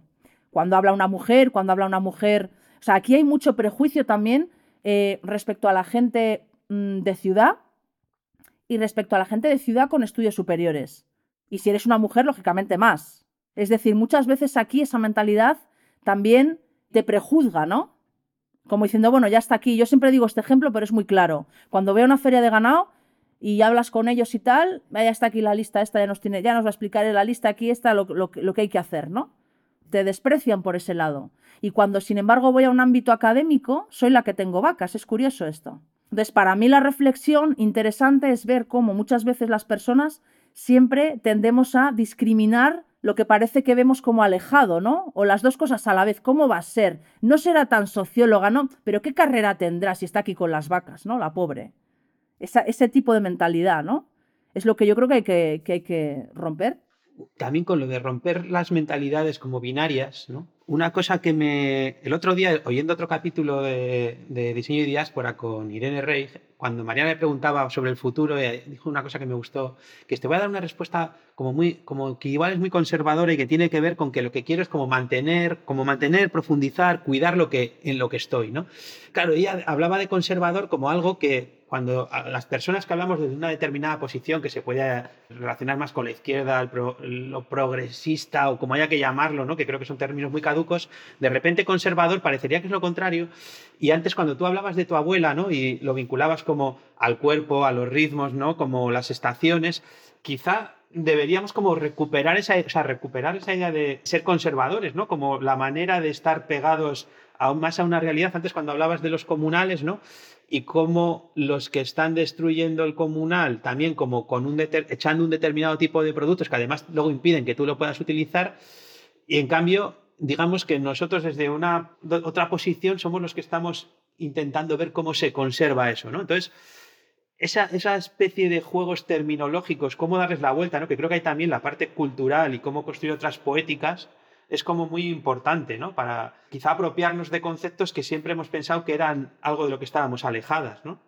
Cuando habla una mujer, cuando habla una mujer O sea, aquí hay mucho prejuicio también eh, respecto a la gente mm, de ciudad y respecto a la gente de ciudad con estudios superiores. Y si eres una mujer, lógicamente más. Es decir, muchas veces aquí esa mentalidad también te prejuzga, ¿no? Como diciendo, bueno, ya está aquí. Yo siempre digo este ejemplo, pero es muy claro. Cuando veo una feria de ganado y hablas con ellos y tal, ya está aquí la lista, esta ya nos tiene, ya nos va a explicar la lista aquí, está lo, lo que hay que hacer, ¿no? Te desprecian por ese lado. Y cuando, sin embargo, voy a un ámbito académico, soy la que tengo vacas. Es curioso esto. Entonces, para mí la reflexión interesante es ver cómo muchas veces las personas siempre tendemos a discriminar lo que parece que vemos como alejado, ¿no? O las dos cosas a la vez, ¿cómo va a ser? No será tan socióloga, ¿no? Pero ¿qué carrera tendrá si está aquí con las vacas, ¿no? La pobre. ese tipo de mentalidad, ¿no? Es lo que yo creo que hay que, que hay que romper. También con lo de romper las mentalidades como binarias, ¿no? Una cosa que me... El otro día, oyendo otro capítulo de, de Diseño y Diáspora con Irene Rey, cuando Mariana le preguntaba sobre el futuro, dijo una cosa que me gustó, que te voy a dar una respuesta como muy, como que igual es muy conservadora y que tiene que ver con que lo que quiero es como mantener, como mantener, profundizar, cuidar lo que, en lo que estoy, ¿no? Claro, ella hablaba de conservador como algo que cuando las personas que hablamos de una determinada posición que se puede relacionar más con la izquierda, lo progresista o como haya que llamarlo, ¿no? que creo que son términos muy caducos, de repente conservador parecería que es lo contrario. Y antes cuando tú hablabas de tu abuela ¿no? y lo vinculabas como al cuerpo, a los ritmos, ¿no? como las estaciones, quizá deberíamos como recuperar esa, recuperar esa idea de ser conservadores, ¿no? como la manera de estar pegados aún más a una realidad. Antes cuando hablabas de los comunales, ¿no? y cómo los que están destruyendo el comunal también como con un echando un determinado tipo de productos que además luego impiden que tú lo puedas utilizar y en cambio digamos que nosotros desde una otra posición somos los que estamos intentando ver cómo se conserva eso, ¿no? Entonces, esa, esa, especie de juegos terminológicos, cómo darles la vuelta, ¿no? Que creo que hay también la parte cultural y cómo construir otras poéticas, es como muy importante, ¿no? Para quizá apropiarnos de conceptos que siempre hemos pensado que eran algo de lo que estábamos alejadas, ¿no?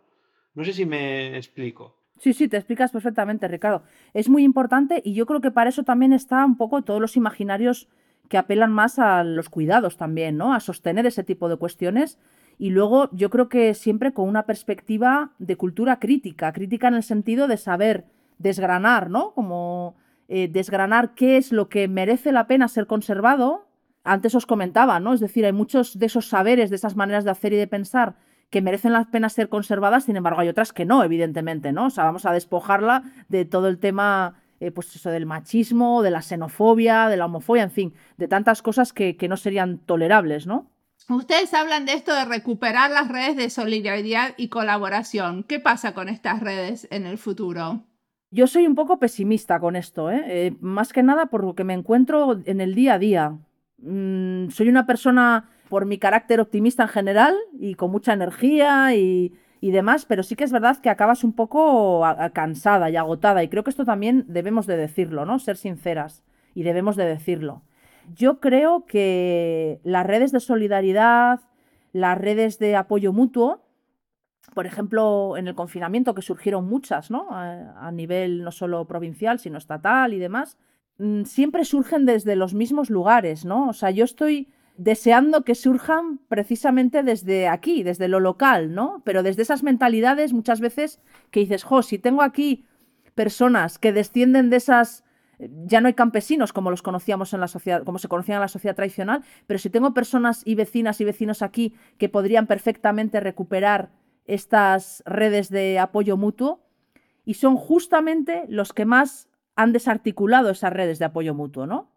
No sé si me explico. Sí, sí, te explicas perfectamente, Ricardo. Es muy importante y yo creo que para eso también está un poco todos los imaginarios que apelan más a los cuidados también, ¿no? A sostener ese tipo de cuestiones. Y luego yo creo que siempre con una perspectiva de cultura crítica, crítica en el sentido de saber desgranar, ¿no? Como eh, desgranar qué es lo que merece la pena ser conservado. Antes os comentaba, ¿no? Es decir, hay muchos de esos saberes, de esas maneras de hacer y de pensar que merecen la pena ser conservadas, sin embargo hay otras que no, evidentemente, ¿no? O sea, vamos a despojarla de todo el tema, eh, pues del machismo, de la xenofobia, de la homofobia, en fin, de tantas cosas que, que no serían tolerables, ¿no? Ustedes hablan de esto de recuperar las redes de solidaridad y colaboración. ¿Qué pasa con estas redes en el futuro? Yo soy un poco pesimista con esto, ¿eh? Eh, más que nada por lo que me encuentro en el día a día. Mm, soy una persona, por mi carácter optimista en general, y con mucha energía y, demás, pero sí que es verdad que acabas un poco cansada y agotada, y creo que esto también debemos de decirlo, ¿no? Ser sinceras, y debemos de decirlo. Yo creo que las redes de solidaridad, las redes de apoyo mutuo, por ejemplo, en el confinamiento, que surgieron muchas, ¿no? A, nivel no solo provincial, sino estatal y demás, mm, siempre surgen desde los mismos lugares, ¿no? O sea, yo estoy deseando que surjan precisamente desde aquí, desde lo local, ¿no? Pero desde esas mentalidades muchas veces que dices, jo, si tengo aquí personas que descienden de esas ya no hay campesinos como los conocíamos en la sociedad, como se conocían en la sociedad tradicional, pero si tengo personas y vecinas y vecinos aquí que podrían perfectamente recuperar estas redes de apoyo mutuo y son justamente los que más han desarticulado esas redes de apoyo mutuo, ¿no?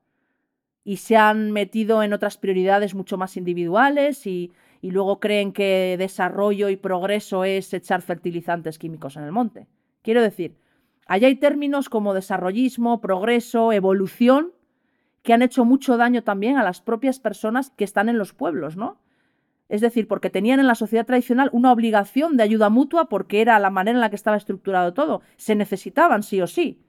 Y se han metido en otras prioridades mucho más individuales y, luego creen que desarrollo y progreso es echar fertilizantes químicos en el monte. Quiero decir, allá hay términos como desarrollismo, progreso, evolución, que han hecho mucho daño también a las propias personas que están en los pueblos, ¿no? Es decir, porque tenían en la sociedad tradicional una obligación de ayuda mutua porque era la manera en la que estaba estructurado todo. Se necesitaban sí o sí.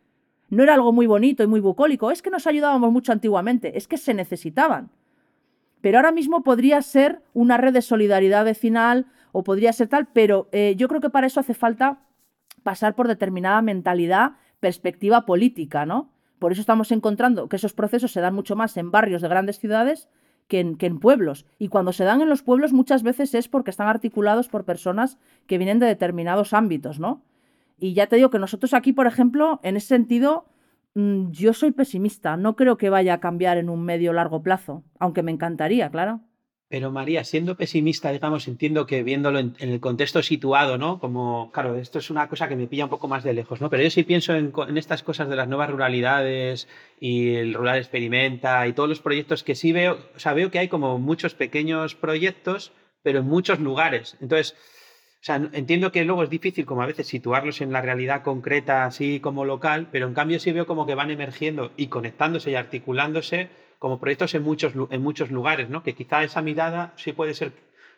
No era algo muy bonito y muy bucólico. Es que nos ayudábamos mucho antiguamente. Es que se necesitaban. Pero ahora mismo podría ser una red de solidaridad vecinal o podría ser tal, pero eh, yo creo que para eso hace falta pasar por determinada mentalidad, perspectiva política, ¿no? Por eso estamos encontrando que esos procesos se dan mucho más en barrios de grandes ciudades que en, que en, pueblos. Y cuando se dan en los pueblos muchas veces es porque están articulados por personas que vienen de determinados ámbitos, ¿no? Y ya te digo que nosotros aquí, por ejemplo, en ese sentido, mm, yo soy pesimista. No creo que vaya a cambiar en un medio largo plazo, aunque me encantaría, claro. Pero María, siendo pesimista, digamos, entiendo que viéndolo en, el contexto situado, ¿no? Como, claro, esto es una cosa que me pilla un poco más de lejos, ¿no? Pero yo sí pienso en, estas cosas de las nuevas ruralidades y el rural experimenta y todos los proyectos que sí veo, o sea, veo que hay como muchos pequeños proyectos, pero en muchos lugares. Entonces, o sea, entiendo que luego es difícil como a veces situarlos en la realidad concreta así como local, pero en cambio sí veo como que van emergiendo y conectándose y articulándose como proyectos en muchos, en muchos lugares, ¿no? Que quizá esa mirada sí puede ser,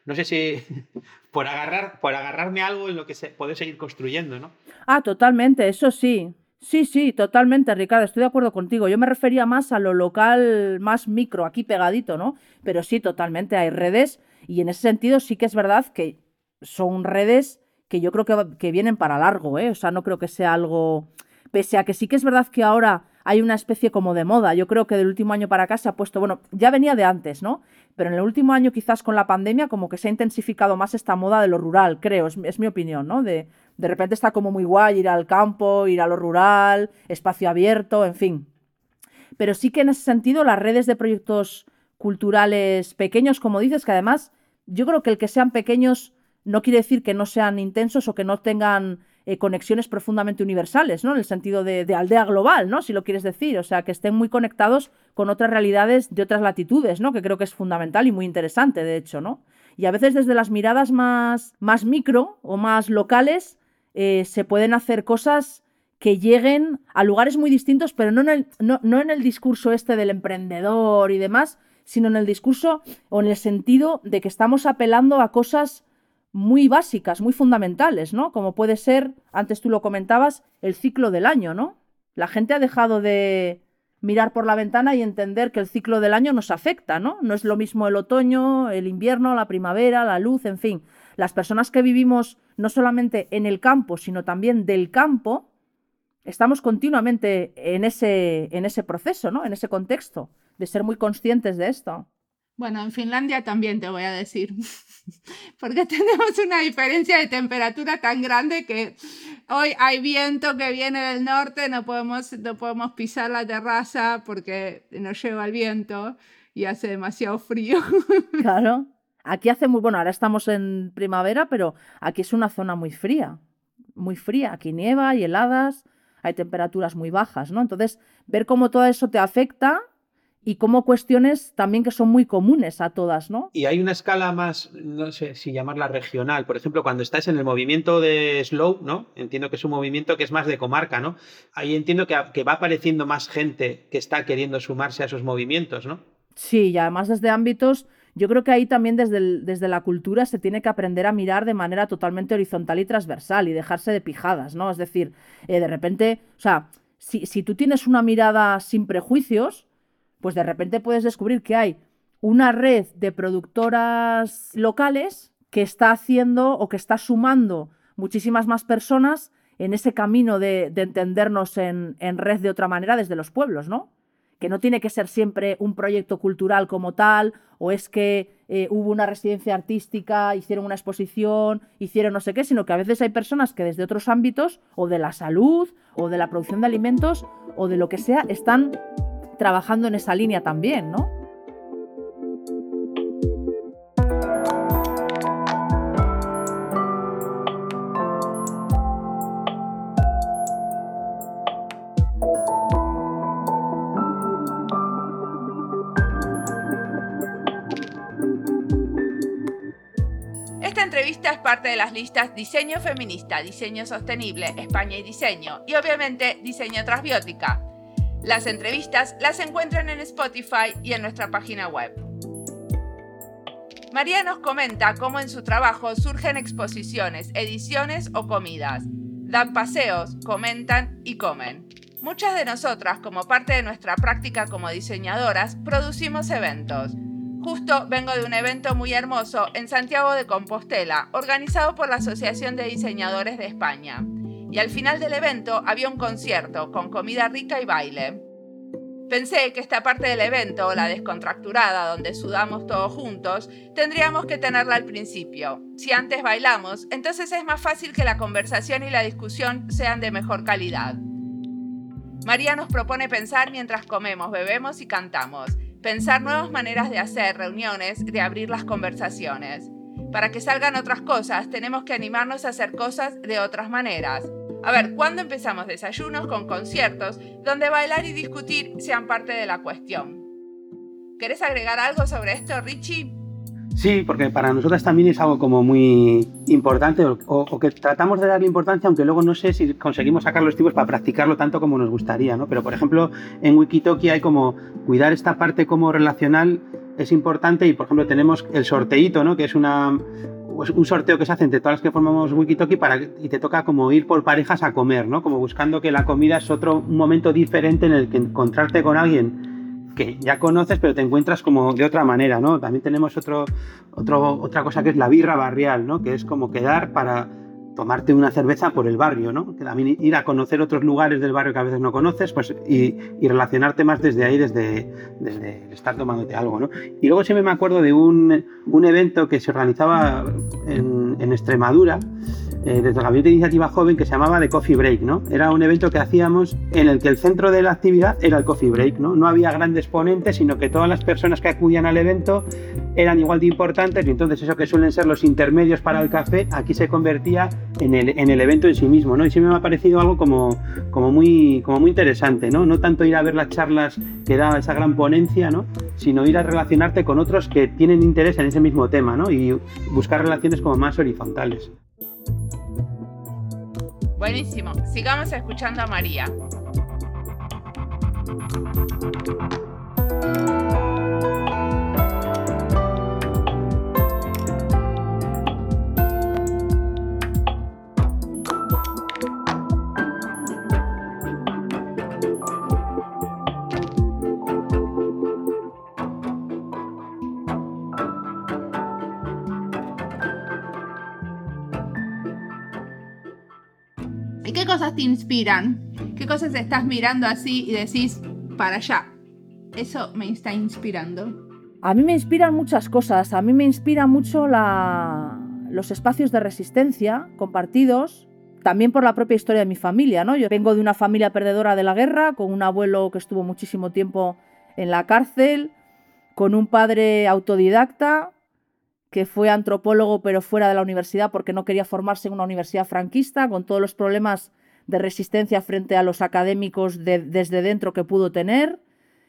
no sé si por, agarrar, por agarrarme algo en lo que se puede seguir construyendo, ¿no? Ah, totalmente, eso sí. Sí, sí, totalmente, Ricardo, estoy de acuerdo contigo. Yo me refería más a lo local, más micro, aquí pegadito, ¿no? Pero sí, totalmente, hay redes y en ese sentido sí que es verdad que son redes que yo creo que, que vienen para largo, ¿eh? O sea, no creo que sea algo... Pese a que sí que es verdad que ahora hay una especie como de moda. Yo creo que del último año para acá se ha puesto, bueno, ya venía de antes, ¿no? Pero en el último año quizás con la pandemia como que se ha intensificado más esta moda de lo rural, creo, es, mi opinión, ¿no? De, de repente está como muy guay ir al campo, ir a lo rural, espacio abierto, en fin. Pero sí que en ese sentido las redes de proyectos culturales pequeños, como dices, que además yo creo que el que sean pequeños no quiere decir que no sean intensos o que no tengan eh, conexiones profundamente universales, ¿no? En el sentido de, aldea global, ¿no? Si lo quieres decir. O sea, que estén muy conectados con otras realidades de otras latitudes, ¿no? Que creo que es fundamental y muy interesante, de hecho, ¿no? Y a veces desde las miradas más, más micro o más locales eh, se pueden hacer cosas que lleguen a lugares muy distintos, pero no en, el, no, no en el discurso este del emprendedor y demás, sino en el discurso o en el sentido de que estamos apelando a cosas muy básicas, muy fundamentales, ¿no? Como puede ser, antes tú lo comentabas, el ciclo del año, ¿no? La gente ha dejado de mirar por la ventana y entender que el ciclo del año nos afecta, ¿no? No es lo mismo el otoño, el invierno, la primavera, la luz, en fin. Las personas que vivimos no solamente en el campo, sino también del campo, estamos continuamente en ese, en ese proceso, ¿no? En ese contexto, de ser muy conscientes de esto. Bueno, en Finlandia también te voy a decir, porque tenemos una diferencia de temperatura tan grande que hoy hay viento que viene del norte, no podemos, no podemos pisar la terraza porque nos lleva el viento y hace demasiado frío. Claro, aquí hace muy, bueno, ahora estamos en primavera, pero aquí es una zona muy fría, muy fría, aquí nieva y heladas, hay temperaturas muy bajas, ¿no? Entonces, ver cómo todo eso te afecta y como cuestiones también que son muy comunes a todas, ¿no? Y hay una escala más, no sé si llamarla regional. Por ejemplo, cuando estás en el movimiento de Slow, ¿no? Entiendo que es un movimiento que es más de comarca, ¿no? Ahí entiendo que, que va apareciendo más gente que está queriendo sumarse a esos movimientos, ¿no? Sí, y además desde ámbitos yo creo que ahí también desde, desde, la cultura se tiene que aprender a mirar de manera totalmente horizontal y transversal y dejarse de pijadas, ¿no? Es decir, eh, de repente, o sea, si, si, tú tienes una mirada sin prejuicios, pues de repente puedes descubrir que hay una red de productoras locales que está haciendo o que está sumando muchísimas más personas en ese camino de, entendernos en, red de otra manera desde los pueblos, ¿no? Que no tiene que ser siempre un proyecto cultural como tal, o es que eh, hubo una residencia artística, hicieron una exposición, hicieron no sé qué, sino que a veces hay personas que desde otros ámbitos, o de la salud, o de la producción de alimentos, o de lo que sea, están trabajando en esa línea también, ¿no? Esta entrevista es parte de las listas Diseño Feminista, Diseño Sostenible, España y Diseño y obviamente Diseño Transbiótica. Las entrevistas las encuentran en Spotify y en nuestra página web. María nos comenta cómo en su trabajo surgen exposiciones, ediciones o comidas. Dan paseos, comentan y comen. Muchas de nosotras, como parte de nuestra práctica como diseñadoras, producimos eventos. Justo vengo de un evento muy hermoso en Santiago de Compostela, organizado por la Asociación de Diseñadores de España y al final del evento había un concierto con comida rica y baile. Pensé que esta parte del evento, la descontracturada, donde sudamos todos juntos, tendríamos que tenerla al principio. Si antes bailamos, entonces es más fácil que la conversación y la discusión sean de mejor calidad. María nos propone pensar mientras comemos, bebemos y cantamos. Pensar nuevas maneras de hacer reuniones, de abrir las conversaciones. Para que salgan otras cosas, tenemos que animarnos a hacer cosas de otras maneras. A ver, ¿cuándo empezamos desayunos con conciertos donde bailar y discutir sean parte de la cuestión? ¿Querés agregar algo sobre esto, Richie? Sí, porque para nosotras también es algo como muy importante o, que tratamos de darle importancia, aunque luego no sé si conseguimos sacar los tipos para practicarlo tanto como nos gustaría, ¿no? Pero por ejemplo, en Wikitoki hay como cuidar esta parte como relacional es importante y por ejemplo tenemos el sorteito, ¿no? Que es una, pues, un sorteo que se hace entre todas las que formamos Wikitoki para, y te toca como ir por parejas a comer, ¿no? Como buscando que la comida es otro momento diferente en el que encontrarte con alguien que ya conoces, pero te encuentras como de otra manera, ¿no? También tenemos otro, otro, otra cosa que es la birra barrial, ¿no? Que es como quedar para tomarte una cerveza por el barrio, ¿no? También ir a conocer otros lugares del barrio que a veces no conoces, pues, y, relacionarte más desde ahí, desde, estar tomándote algo, ¿no? Y luego siempre me acuerdo de un, evento que se organizaba en Extremadura, eh, desde el Gabinete de Iniciativa Joven que se llamaba The Coffee Break, ¿no? Era un evento que hacíamos en el que el centro de la actividad era el Coffee Break, ¿no? No había grandes ponentes, sino que todas las personas que acudían al evento eran igual de importantes y entonces eso que suelen ser los intermedios para el café, aquí se convertía en el, en el evento en sí mismo, ¿no? Y siempre me ha parecido algo como, como, muy, como muy interesante, ¿no? No tanto ir a ver las charlas que da esa gran ponencia, ¿no? Sino ir a relacionarte con otros que tienen interés en ese mismo tema, ¿no? Y buscar relaciones como más horizontales. Buenísimo. Sigamos escuchando a María. Cosas te inspiran? ¿Qué cosas estás mirando así y decís, para allá? Eso me está inspirando. A mí me inspiran muchas cosas. A mí me inspira mucho la... los espacios de resistencia compartidos, también por la propia historia de mi familia. ¿no? Yo vengo de una familia perdedora de la guerra, con un abuelo que estuvo muchísimo tiempo en la cárcel, con un padre autodidacta que fue antropólogo pero fuera de la universidad porque no quería formarse en una universidad franquista, con todos los problemas de resistencia frente a los académicos desde dentro que pudo tener.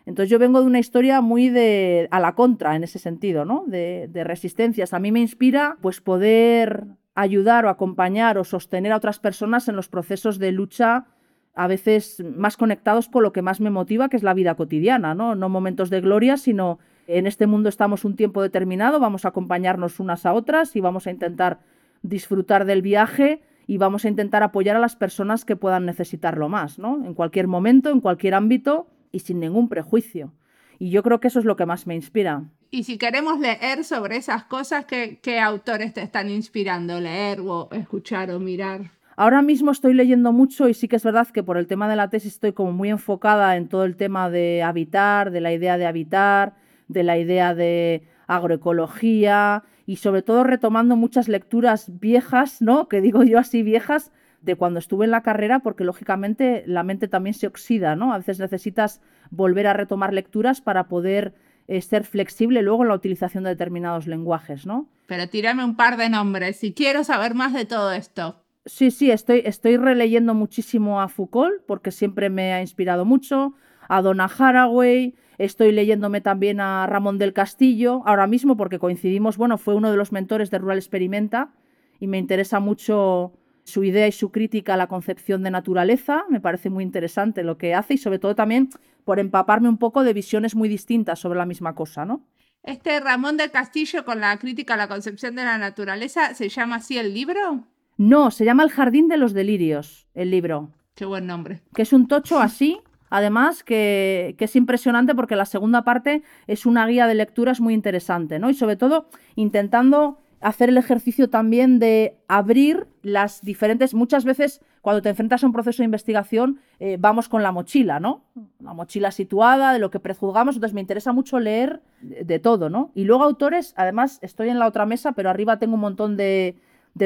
Entonces yo vengo de una historia muy de a la contra en ese sentido, ¿no? De, de resistencias. A mí me inspira pues poder ayudar o acompañar o sostener a otras personas en los procesos de lucha a veces más conectados con lo que más me motiva, que es la vida cotidiana, ¿no? No momentos de gloria, sino en este mundo estamos un tiempo determinado, vamos a acompañarnos unas a otras y vamos a intentar disfrutar del viaje y vamos a intentar apoyar a las personas que puedan necesitarlo más, ¿no? En cualquier momento, en cualquier ámbito y sin ningún prejuicio. Y yo creo que eso es lo que más me inspira. Y si queremos leer sobre esas cosas, ¿qué, qué autores te están inspirando? ¿Leer o escuchar o mirar? Ahora mismo estoy leyendo mucho y sí que es verdad que por el tema de la tesis estoy como muy enfocada en todo el tema de habitar, de la idea de habitar, de la idea de agroecología y sobre todo retomando muchas lecturas viejas, ¿no? Que digo yo así viejas de cuando estuve en la carrera, porque lógicamente la mente también se oxida, ¿no? A veces necesitas volver a retomar lecturas para poder eh, ser flexible luego en la utilización de determinados lenguajes, ¿no? Pero tírame un par de nombres, si quiero saber más de todo esto. Sí, sí, estoy, estoy releyendo muchísimo a Foucault, porque siempre me ha inspirado mucho, a Donna Haraway, Estoy leyéndome también a Ramón del Castillo, ahora mismo porque coincidimos, bueno, fue uno de los mentores de Rural Experimenta y me interesa mucho su idea y su crítica a la concepción de naturaleza, me parece muy interesante lo que hace y sobre todo también por empaparme un poco de visiones muy distintas sobre la misma cosa, ¿no? Este Ramón del Castillo con la crítica a la concepción de la naturaleza, ¿se llama así el libro? No, se llama El Jardín de los Delirios, el libro. Qué buen nombre. Que es un tocho así, Además, que, es impresionante porque la segunda parte es una guía de lecturas muy interesante, ¿no? Y sobre todo intentando hacer el ejercicio también de abrir las diferentes, muchas veces cuando te enfrentas a un proceso de investigación, eh, vamos con la mochila, ¿no? La mochila situada, de lo que prejuzgamos, entonces me interesa mucho leer de, todo, ¿no? Y luego autores, además estoy en la otra mesa, pero arriba tengo un montón de,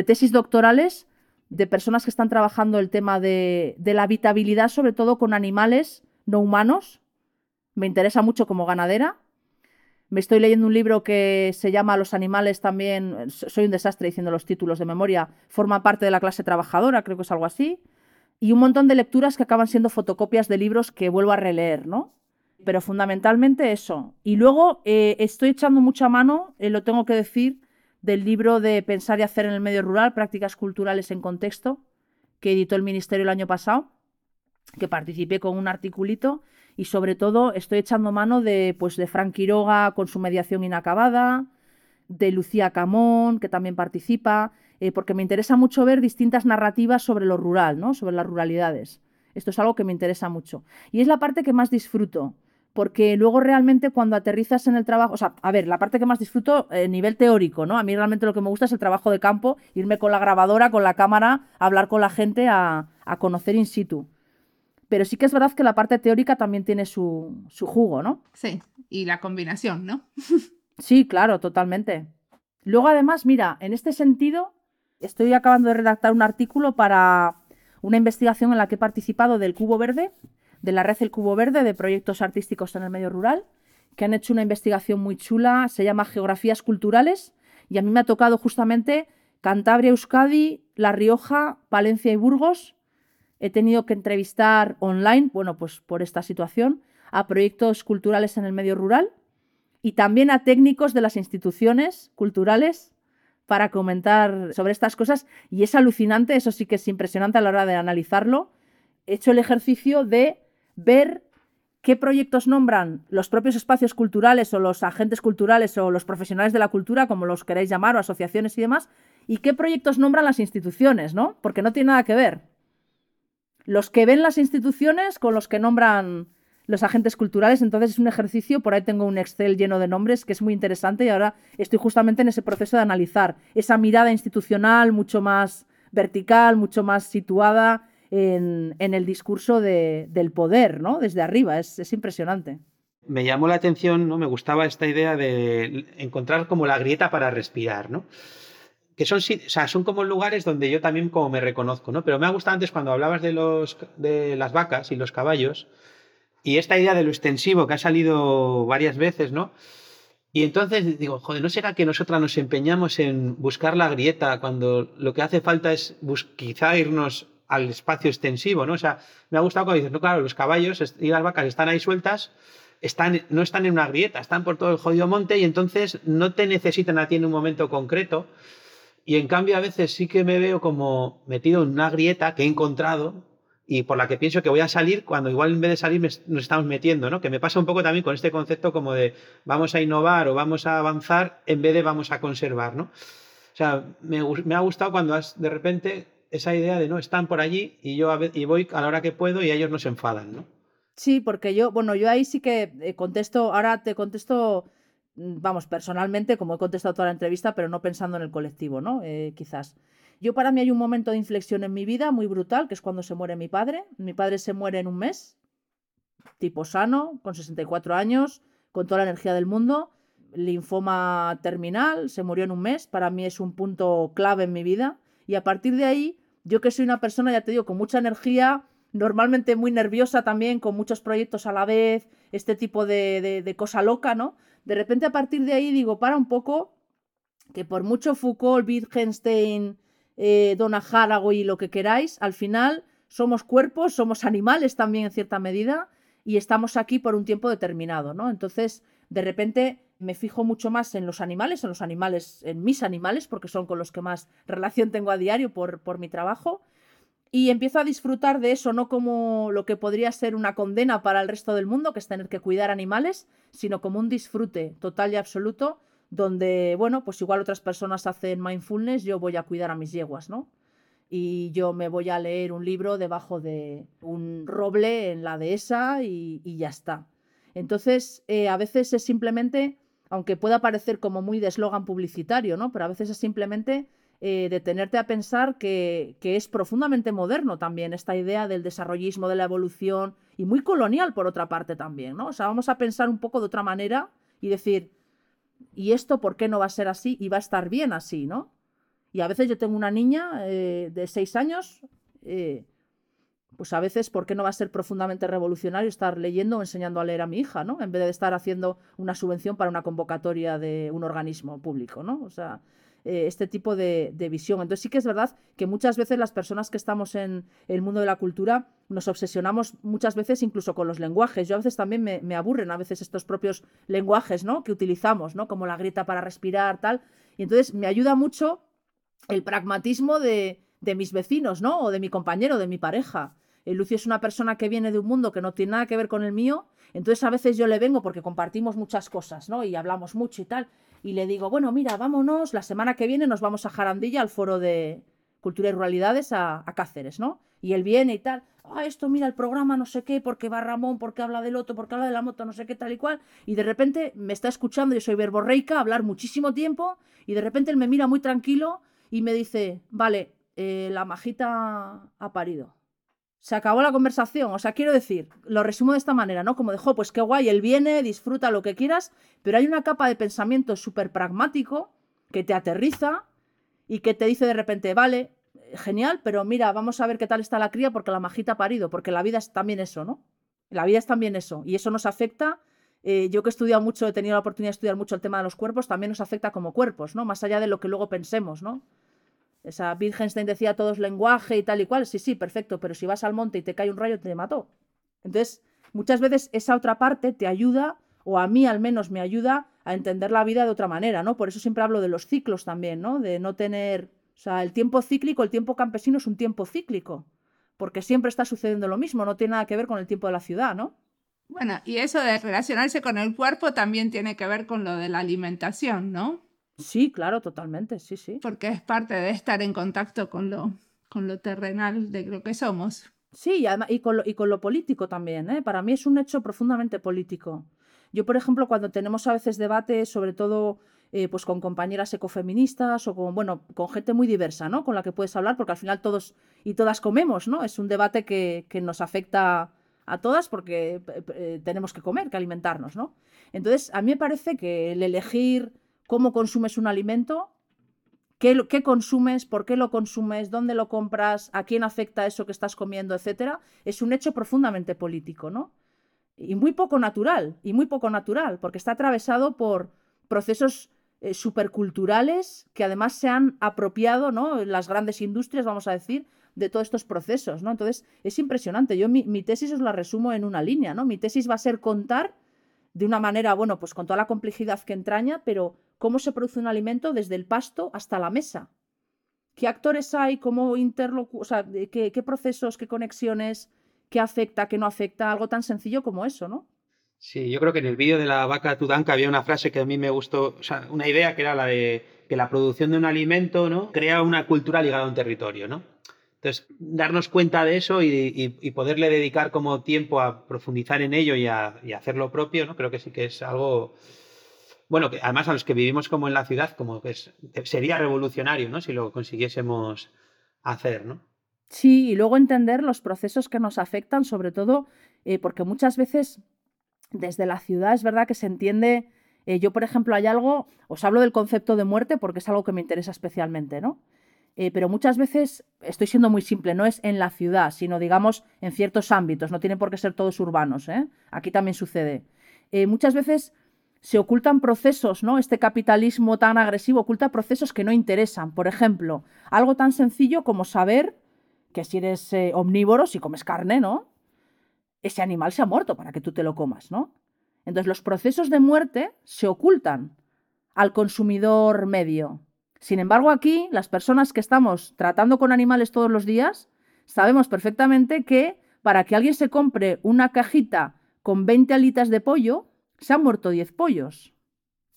tesis doctorales de personas que están trabajando el tema de, de la habitabilidad, sobre todo con animales no humanos. Me interesa mucho como ganadera me estoy leyendo un libro que se llama Los animales también, soy un desastre diciendo los títulos de memoria, forma parte de la clase trabajadora, creo que es algo así, y un montón de lecturas que acaban siendo fotocopias de libros que vuelvo a releer, ¿no? Pero fundamentalmente eso. Y luego eh, estoy echando mucha mano, eh, lo tengo que decir, del libro de Pensar y Hacer en el Medio Rural, Prácticas Culturales en Contexto, que editó el Ministerio el año pasado, que participé con un articulito y sobre todo estoy echando mano de, pues, de Frank Quiroga con su mediación inacabada, de Lucía Camón, que también participa, eh, porque me interesa mucho ver distintas narrativas sobre lo rural, ¿no? sobre las ruralidades. Esto es algo que me interesa mucho. Y es la parte que más disfruto, porque luego realmente cuando aterrizas en el trabajo, o sea, a ver, la parte que más disfruto a eh, nivel teórico, ¿no? A mí realmente lo que me gusta es el trabajo de campo, irme con la grabadora, con la cámara, hablar con la gente, a, a conocer in situ. Pero sí que es verdad que la parte teórica también tiene su, jugo, ¿no? Sí, y la combinación, ¿no? sí, claro, totalmente. Luego, además, mira, en este sentido, estoy acabando de redactar un artículo para una investigación en la que he participado del Cubo Verde, de la red El Cubo Verde, de proyectos artísticos en el medio rural, que han hecho una investigación muy chula, se llama Geografías Culturales, y a mí me ha tocado justamente Cantabria, Euskadi, La Rioja, Palencia y Burgos, he tenido que entrevistar online, bueno, pues por esta situación, a proyectos culturales en el medio rural y también a técnicos de las instituciones culturales para comentar sobre estas cosas. Y es alucinante, eso sí que es impresionante a la hora de analizarlo. He hecho el ejercicio de ver qué proyectos nombran los propios espacios culturales o los agentes culturales o los profesionales de la cultura, como los queréis llamar, o asociaciones y demás, y qué proyectos nombran las instituciones, ¿no? Porque no tiene nada que ver los que ven las instituciones con los que nombran los agentes culturales. Entonces es un ejercicio, por ahí tengo un Excel lleno de nombres que es muy interesante y ahora estoy justamente en ese proceso de analizar esa mirada institucional mucho más vertical, mucho más situada en, el discurso del poder, ¿no? Desde arriba, es, es impresionante. Me llamó la atención, ¿no? Me gustaba esta idea de encontrar como la grieta para respirar, ¿no? que son, o sea, son como lugares donde yo también como me reconozco, ¿no? Pero me ha gustado antes cuando hablabas de, los, de las vacas y los caballos y esta idea de lo extensivo que ha salido varias veces, ¿no? Y entonces digo, joder, ¿no será que nosotras nos empeñamos en buscar la grieta cuando lo que hace falta es quizá irnos al espacio extensivo, ¿no? O sea, me ha gustado cuando dices, no, claro, los caballos y las vacas están ahí sueltas, están, no están en una grieta, están por todo el jodido monte y entonces no te necesitan a ti en un momento concreto. Y en cambio a veces sí que me veo como metido en una grieta que he encontrado y por la que pienso que voy a salir cuando igual en vez de salir nos estamos metiendo, ¿no? Que me pasa un poco también con este concepto como de vamos a innovar o vamos a avanzar en vez de vamos a conservar, ¿no? O sea, me, ha gustado cuando has de repente esa idea de no están por allí y yo y voy a la hora que puedo y ellos no se enfadan, ¿no? Sí, porque yo, bueno, yo ahí sí que eh, contesto, ahora te contesto Mm, vamos, personalmente, como he contestado toda la entrevista, pero no pensando en el colectivo, ¿no? Eh, quizás. Yo para mí hay un momento de inflexión en mi vida muy brutal, que es cuando se muere mi padre. Mi padre se muere en un mes, tipo sano, con 64 años, con toda la energía del mundo, linfoma terminal, se murió en un mes. Para mí es un punto clave en mi vida. Y a partir de ahí, yo que soy una persona, ya te digo, con mucha energía, normalmente muy nerviosa también, con muchos proyectos a la vez, este tipo de, de cosa loca, ¿no? De repente a partir de ahí digo, para un poco, que por mucho Foucault, Wittgenstein, eh, Donna Haraway y lo que queráis, al final somos cuerpos, somos animales también en cierta medida y estamos aquí por un tiempo determinado, ¿no? Entonces, de repente me fijo mucho más en los animales, en los animales, en mis animales, porque son con los que más relación tengo a diario por, por mi trabajo, y empiezo a disfrutar de eso, no como lo que podría ser una condena para el resto del mundo, que es tener que cuidar animales, sino como un disfrute total y absoluto, donde, bueno, pues igual otras personas hacen mindfulness, yo voy a cuidar a mis yeguas, ¿no? Y yo me voy a leer un libro debajo de un roble en la dehesa y, ya está. Entonces, eh, a veces es simplemente, aunque pueda parecer como muy de eslogan publicitario, ¿no? Pero a veces es simplemente eh, detenerte a pensar que, que, es profundamente moderno también esta idea del desarrollismo, de la evolución y muy colonial por otra parte también, ¿no? O sea, vamos a pensar un poco de otra manera y decir, ¿y esto por qué no va a ser así y va a estar bien así, ¿no? Y a veces yo tengo una niña eh, de seis años, eh, pues a veces, ¿por qué no va a ser profundamente revolucionario estar leyendo o enseñando a leer a mi hija, ¿no? En vez de estar haciendo una subvención para una convocatoria de un organismo público, ¿no? O sea, eh, este tipo de, visión. Entonces sí que es verdad que muchas veces las personas que estamos en el mundo de la cultura nos obsesionamos muchas veces incluso con los lenguajes. Yo a veces también me, aburren a veces estos propios lenguajes ¿no? que utilizamos, ¿no? como la grieta para respirar, tal. Y entonces me ayuda mucho el pragmatismo de, de mis vecinos, ¿no? O de mi compañero, de mi pareja. El Lucio es una persona que viene de un mundo que no tiene nada que ver con el mío, entonces a veces yo le vengo porque compartimos muchas cosas, ¿no? Y hablamos mucho y tal, y le digo, bueno, mira, vámonos, la semana que viene nos vamos a Jarandilla, al foro de Cultura y Ruralidades, a, a Cáceres, ¿no? Y él viene y tal, ah, esto mira el programa, no sé qué, porque va Ramón, porque habla del otro, porque habla de la moto, no sé qué, tal y cual, y de repente me está escuchando, yo soy verborreica, hablar muchísimo tiempo, y de repente él me mira muy tranquilo y me dice, vale, eh, la majita ha parido. Se acabó la conversación. O sea, quiero decir, lo resumo de esta manera, ¿no? Como de, pues qué guay, él viene, disfruta lo que quieras, pero hay una capa de pensamiento súper pragmático que te aterriza y que te dice de repente, vale, genial, pero mira, vamos a ver qué tal está la cría porque la majita ha parido, porque la vida es también eso, ¿no? La vida es también eso, y eso nos afecta. Eh, yo que he estudiado mucho, he tenido la oportunidad de estudiar mucho el tema de los cuerpos, también nos afecta como cuerpos, ¿no? Más allá de lo que luego pensemos, ¿no? Esa Wittgenstein decía todo es lenguaje y tal y cual. Sí, sí, perfecto, pero si vas al monte y te cae un rayo, te mató. Entonces, muchas veces esa otra parte te ayuda, o a mí al menos me ayuda, a entender la vida de otra manera, ¿no? Por eso siempre hablo de los ciclos también, ¿no? De no tener. O sea, el tiempo cíclico, el tiempo campesino es un tiempo cíclico. Porque siempre está sucediendo lo mismo, no tiene nada que ver con el tiempo de la ciudad, ¿no? Bueno, y eso de relacionarse con el cuerpo también tiene que ver con lo de la alimentación, ¿no? Sí, claro, totalmente, sí, sí. Porque es parte de estar en contacto con lo, con lo terrenal de lo que somos. Sí, y, con, lo, y con lo político también. ¿eh? Para mí es un hecho profundamente político. Yo, por ejemplo, cuando tenemos a veces debates, sobre todo eh, pues con compañeras ecofeministas o con, bueno, con gente muy diversa, ¿no? Con la que puedes hablar, porque al final todos y todas comemos, ¿no? Es un debate que, que nos afecta a todas porque eh, tenemos que comer, que alimentarnos, ¿no? Entonces, a mí me parece que el elegir cómo consumes un alimento, qué, consumes, por qué lo consumes, dónde lo compras, a quién afecta eso que estás comiendo, etcétera, es un hecho profundamente político, ¿no? Y muy poco natural, y muy poco natural, porque está atravesado por procesos eh, superculturales que además se han apropiado, ¿no? Las grandes industrias, vamos a decir, de todos estos procesos, ¿no? Entonces, es impresionante. Yo mi, mi tesis os la resumo en una línea, ¿no? Mi tesis va a ser contar de una manera, bueno, pues con toda la complejidad que entraña, pero cómo se produce un alimento desde el pasto hasta la mesa. ¿Qué actores hay? ¿Cómo interlocu o sea, qué, procesos, qué conexiones, qué afecta, qué no afecta? Algo tan sencillo como eso, ¿no? Sí, yo creo que en el vídeo de la vaca tudanca había una frase que a mí me gustó, o sea, una idea que era la de que la producción de un alimento, ¿no? Crea una cultura ligada a un territorio, ¿no? Entonces, darnos cuenta de eso y, poderle dedicar como tiempo a profundizar en ello y a, hacer lo propio, ¿no? Creo que sí que es algo, bueno, que además a los que vivimos como en la ciudad, como que sería revolucionario, ¿no? Si lo consiguiésemos hacer, ¿no? Sí, y luego entender los procesos que nos afectan, sobre todo eh, porque muchas veces desde la ciudad es verdad que se entiende, eh, yo por ejemplo hay algo, os hablo del concepto de muerte porque es algo que me interesa especialmente, ¿no? Eh, pero muchas veces, estoy siendo muy simple, no es en la ciudad, sino digamos en ciertos ámbitos, no tienen por qué ser todos urbanos, ¿eh? aquí también sucede. Muchas veces se ocultan procesos, ¿no? Este capitalismo tan agresivo oculta procesos que no interesan. Por ejemplo, algo tan sencillo como saber que si eres omnívoro, si comes carne, ¿no? Ese animal se ha muerto para que tú te lo comas, ¿no? Entonces los procesos de muerte se ocultan al consumidor medio. Sin embargo, aquí, las personas que estamos tratando con animales todos los días, sabemos perfectamente que para que alguien se compre una cajita con 20 alitas de pollo, se han muerto 10 pollos.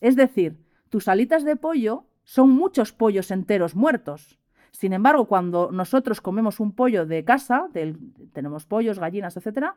Es decir, tus alitas de pollo son muchos pollos enteros muertos. Sin embargo, cuando nosotros comemos un pollo de casa, tenemos pollos, gallinas, etc.,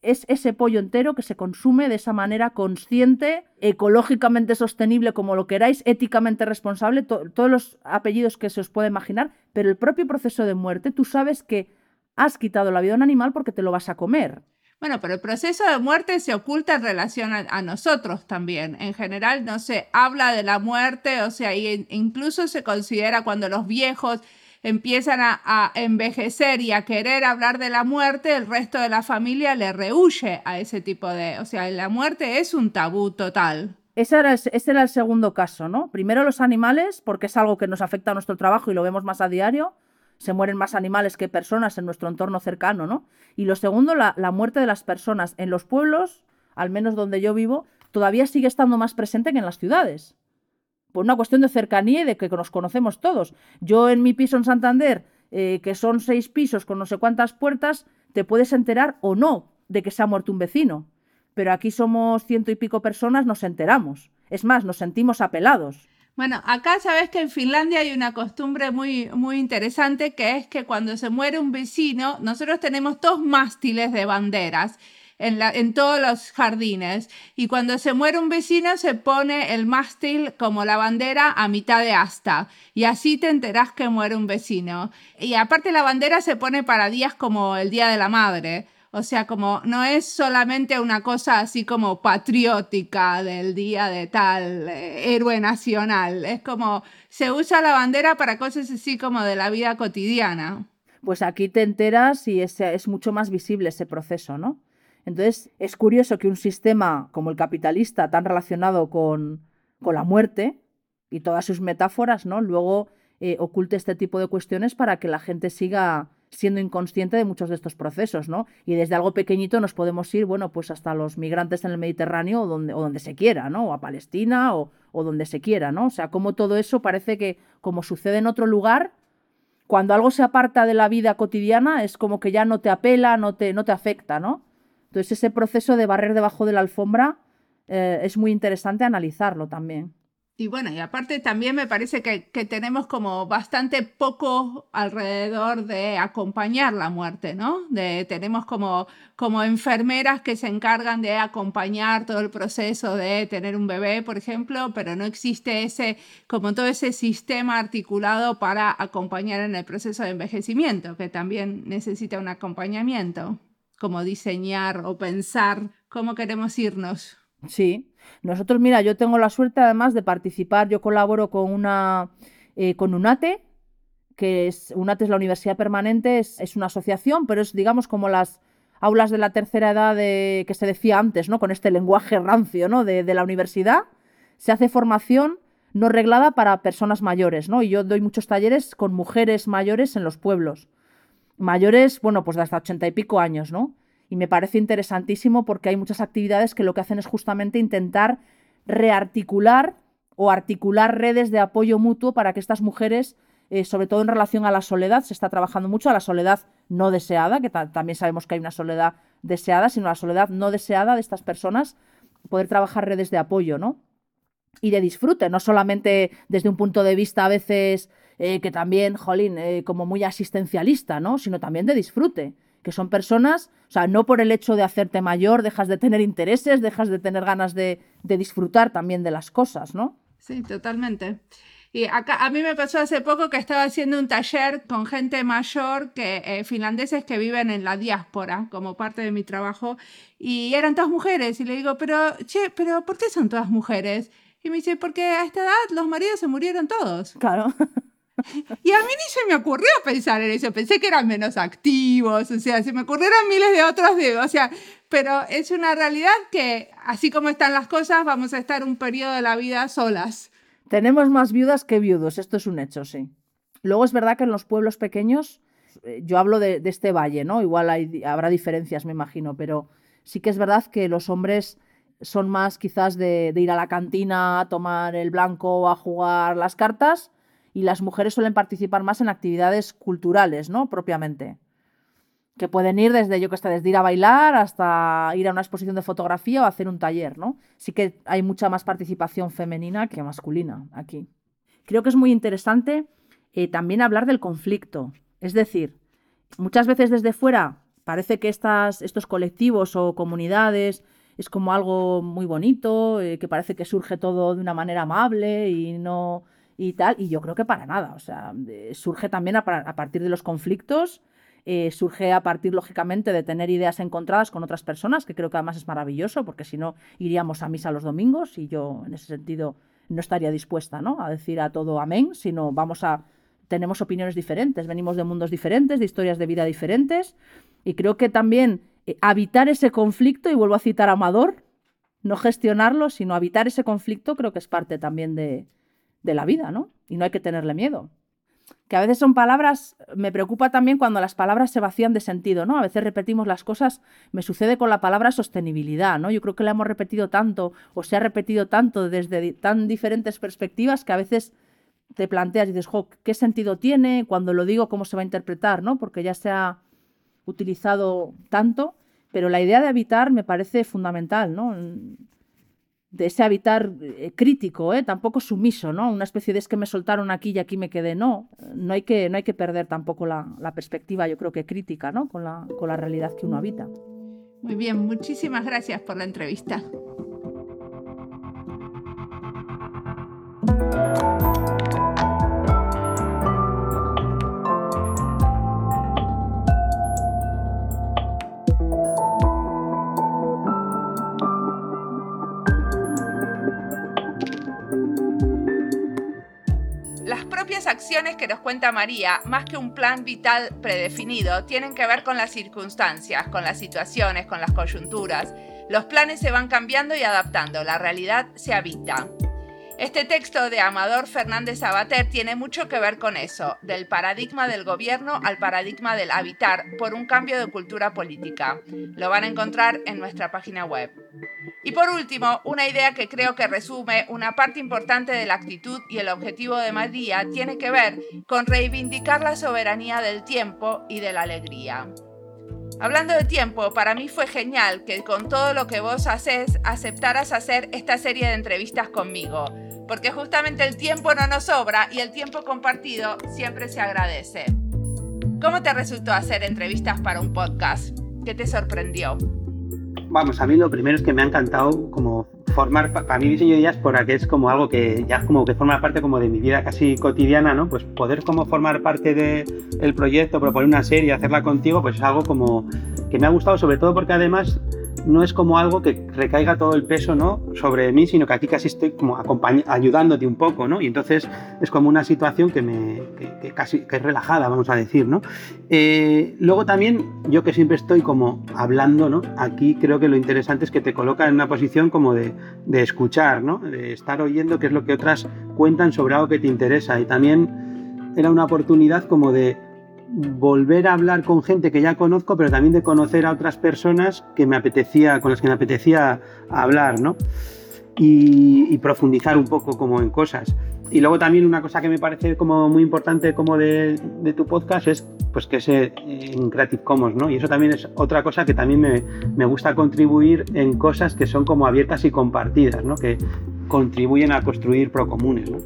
es ese pollo entero que se consume de esa manera consciente, ecológicamente sostenible, como lo queráis, éticamente responsable, todos los apellidos que se os puede imaginar, pero el propio proceso de muerte, tú sabes que has quitado la vida a un animal porque te lo vas a comer. Bueno, pero el proceso de muerte se oculta en relación a, nosotros también. En general no se habla de la muerte, o sea, incluso se considera cuando los viejos empiezan a, envejecer y a querer hablar de la muerte, el resto de la familia le rehuye a ese tipo de... O sea, la muerte es un tabú total. Ese era, ese era el segundo caso, ¿no? Primero los animales, porque es algo que nos afecta a nuestro trabajo y lo vemos más a diario se mueren más animales que personas en nuestro entorno cercano, ¿no? Y lo segundo, la, muerte de las personas en los pueblos, al menos donde yo vivo, todavía sigue estando más presente que en las ciudades. Por una cuestión de cercanía y de que nos conocemos todos. Yo en mi piso en Santander, eh, que son seis pisos con no sé cuántas puertas, te puedes enterar o no de que se ha muerto un vecino. Pero aquí somos ciento y pico personas, nos enteramos. Es más, nos sentimos apelados. Bueno, acá sabes que en Finlandia hay una costumbre muy, muy interesante que es que cuando se muere un vecino, nosotros tenemos dos mástiles de banderas en, la, en todos los jardines y cuando se muere un vecino se pone el mástil como la bandera a mitad de asta y así te enterás que muere un vecino. Y aparte la bandera se pone para días como el Día de la Madre. O sea, como no es solamente una cosa así como patriótica del día de tal eh, héroe nacional, es como se usa la bandera para cosas así como de la vida cotidiana. Pues aquí te enteras y es, es mucho más visible ese proceso, ¿no? Entonces, es curioso que un sistema como el capitalista, tan relacionado con, con la muerte y todas sus metáforas, ¿no? Luego eh, oculte este tipo de cuestiones para que la gente siga siendo inconsciente de muchos de estos procesos, ¿no? Y desde algo pequeñito nos podemos ir, bueno, pues hasta los migrantes en el Mediterráneo o donde, o donde se quiera, ¿no? O a Palestina o, o donde se quiera, ¿no? O sea, como todo eso parece que, como sucede en otro lugar, cuando algo se aparta de la vida cotidiana es como que ya no te apela, no te, no te afecta, ¿no? Entonces ese proceso de barrer debajo de la alfombra eh, es muy interesante analizarlo también. Y bueno, y aparte también me parece que, tenemos como bastante poco alrededor de acompañar la muerte, ¿no? De, tenemos como, como enfermeras que se encargan de acompañar todo el proceso de tener un bebé, por ejemplo, pero no existe ese, como todo ese sistema articulado para acompañar en el proceso de envejecimiento, que también necesita un acompañamiento, como diseñar o pensar cómo queremos irnos. Sí, nosotros, mira, yo tengo la suerte además de participar, yo colaboro con una eh, con UNATE, que es UNATE es la Universidad Permanente, es, una asociación, pero es digamos como las aulas de la tercera edad de, que se decía antes, ¿no? Con este lenguaje rancio, ¿no? De, de la universidad. Se hace formación no reglada para personas mayores, ¿no? Y yo doy muchos talleres con mujeres mayores en los pueblos. Mayores, bueno, pues de hasta ochenta y pico años, ¿no? Y me parece interesantísimo porque hay muchas actividades que lo que hacen es justamente intentar rearticular o articular redes de apoyo mutuo para que estas mujeres, eh, sobre todo en relación a la soledad, se está trabajando mucho a la soledad no deseada, que también sabemos que hay una soledad deseada, sino la soledad no deseada de estas personas, poder trabajar redes de apoyo, ¿no? Y de disfrute, no solamente desde un punto de vista a veces eh, que también, jolín, eh, como muy asistencialista, ¿no? Sino también de disfrute que son personas, o sea, no por el hecho de hacerte mayor dejas de tener intereses, dejas de tener ganas de, disfrutar también de las cosas, ¿no? Sí, totalmente. Y acá a mí me pasó hace poco que estaba haciendo un taller con gente mayor, que eh, finlandeses que viven en la diáspora, como parte de mi trabajo, y eran todas mujeres. Y le digo, pero, che, pero ¿por qué son todas mujeres? Y me dice, porque a esta edad los maridos se murieron todos. Claro. Y a mí ni se me ocurrió pensar en eso, pensé que eran menos activos, o sea, se me ocurrieron miles de otros, de, o sea, pero es una realidad que así como están las cosas, vamos a estar un periodo de la vida solas. Tenemos más viudas que viudos, esto es un hecho, sí. Luego es verdad que en los pueblos pequeños, eh, yo hablo de, este valle, ¿no? Igual habrá diferencias, me imagino, pero sí que es verdad que los hombres son más quizás de, ir a la cantina a tomar el blanco a jugar las cartas y las mujeres suelen participar más en actividades culturales, ¿no? Propiamente. Que pueden ir desde, yo que sé, desde ir a bailar hasta ir a una exposición de fotografía o hacer un taller, ¿no? Sí que hay mucha más participación femenina que masculina aquí. Creo que es muy interesante eh, también hablar del conflicto. Es decir, muchas veces desde fuera parece que estas, estos colectivos o comunidades es como algo muy bonito, eh, que parece que surge todo de una manera amable y no y tal, y yo creo que para nada, o sea, surge también a, partir de los conflictos, eh, surge a partir, lógicamente, de tener ideas encontradas con otras personas, que creo que además es maravilloso, porque si no, iríamos a misa los domingos y yo, en ese sentido, no estaría dispuesta ¿no? a decir a todo amén, sino vamos a... Tenemos opiniones diferentes, venimos de mundos diferentes, de historias de vida diferentes, y creo que también eh, habitar ese conflicto, y vuelvo a citar a Amador, no gestionarlo, sino habitar ese conflicto, creo que es parte también de, de la vida, ¿no? Y no hay que tenerle miedo. Que a veces son palabras, me preocupa también cuando las palabras se vacían de sentido, ¿no? A veces repetimos las cosas, me sucede con la palabra sostenibilidad, ¿no? Yo creo que la hemos repetido tanto o se ha repetido tanto desde tan diferentes perspectivas que a veces te planteas y dices, ¿qué sentido tiene? Cuando lo digo, ¿cómo se va a interpretar? ¿no? Porque ya se ha utilizado tanto, pero la idea de habitar me parece fundamental, ¿no? De ese habitar eh, crítico, ¿eh? tampoco sumiso, ¿no? Una especie de es que me soltaron aquí y aquí me quedé. No, no hay que, no hay que perder tampoco la, la perspectiva, yo creo que crítica, ¿no? Con la, con la realidad que uno habita. Muy bien, muchísimas gracias por la entrevista. Acciones que nos cuenta María, más que un plan vital predefinido, tienen que ver con las circunstancias, con las situaciones, con las coyunturas. Los planes se van cambiando y adaptando, la realidad se habita. Este texto de Amador Fernández Abater tiene mucho que ver con eso, del paradigma del gobierno al paradigma del habitar por un cambio de cultura política. Lo van a encontrar en nuestra página web. Y por último, una idea que creo que resume una parte importante de la actitud y el objetivo de María tiene que ver con reivindicar la soberanía del tiempo y de la alegría. Hablando de tiempo, para mí fue genial que con todo lo que vos haces aceptaras hacer esta serie de entrevistas conmigo porque justamente el tiempo no nos sobra y el tiempo compartido siempre se agradece. ¿Cómo te resultó hacer entrevistas para un podcast? ¿Qué te sorprendió? Vamos, a mí lo primero es que me ha encantado como formar, para mí diseño de diáspora, que es como algo que ya como que forma parte como de mi vida casi cotidiana, ¿no? Pues poder como formar parte del el proyecto, proponer una serie, hacerla contigo, pues es algo como que me ha gustado, sobre todo porque además no es como algo que recaiga todo el peso ¿no? sobre mí, sino que aquí casi estoy como ayudándote un poco, ¿no? Y entonces es como una situación que, me, que, casi que es relajada, vamos a decir, ¿no? Eh, luego también, yo que siempre estoy como hablando, ¿no? Aquí creo que lo interesante es que te coloca en una posición como de, de escuchar, ¿no? De estar oyendo qué es lo que otras cuentan sobre algo que te interesa. Y también era una oportunidad como de volver a hablar con gente que ya conozco, pero también de conocer a otras personas que me apetecía, con las que me apetecía hablar, ¿no? Y, profundizar un poco como en cosas. Y luego también una cosa que me parece como muy importante como de, tu podcast es pues que es en Creative Commons, ¿no? Y eso también es otra cosa que también me, me gusta contribuir en cosas que son como abiertas y compartidas, ¿no? Que contribuyen a construir procomunes, ¿no?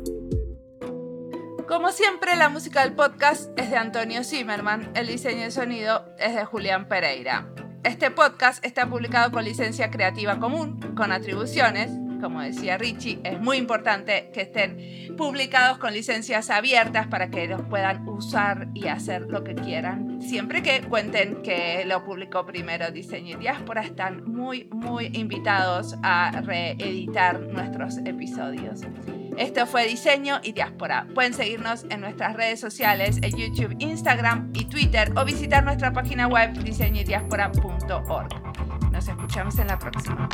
Como siempre, la música del podcast es de Antonio Zimmerman, el diseño de sonido es de Julián Pereira. Este podcast está publicado con licencia creativa común, con atribuciones, como decía Richie, es muy importante que estén publicados con licencias abiertas para que los puedan usar y hacer lo que quieran. Siempre que cuenten que lo publicó primero Diseño y Diáspora, están muy, muy invitados a reeditar nuestros episodios. Esto fue Diseño y Diáspora. Pueden seguirnos en nuestras redes sociales, en YouTube, Instagram y Twitter o visitar nuestra página web diseñoydiaspora.org. Nos escuchamos en la próxima.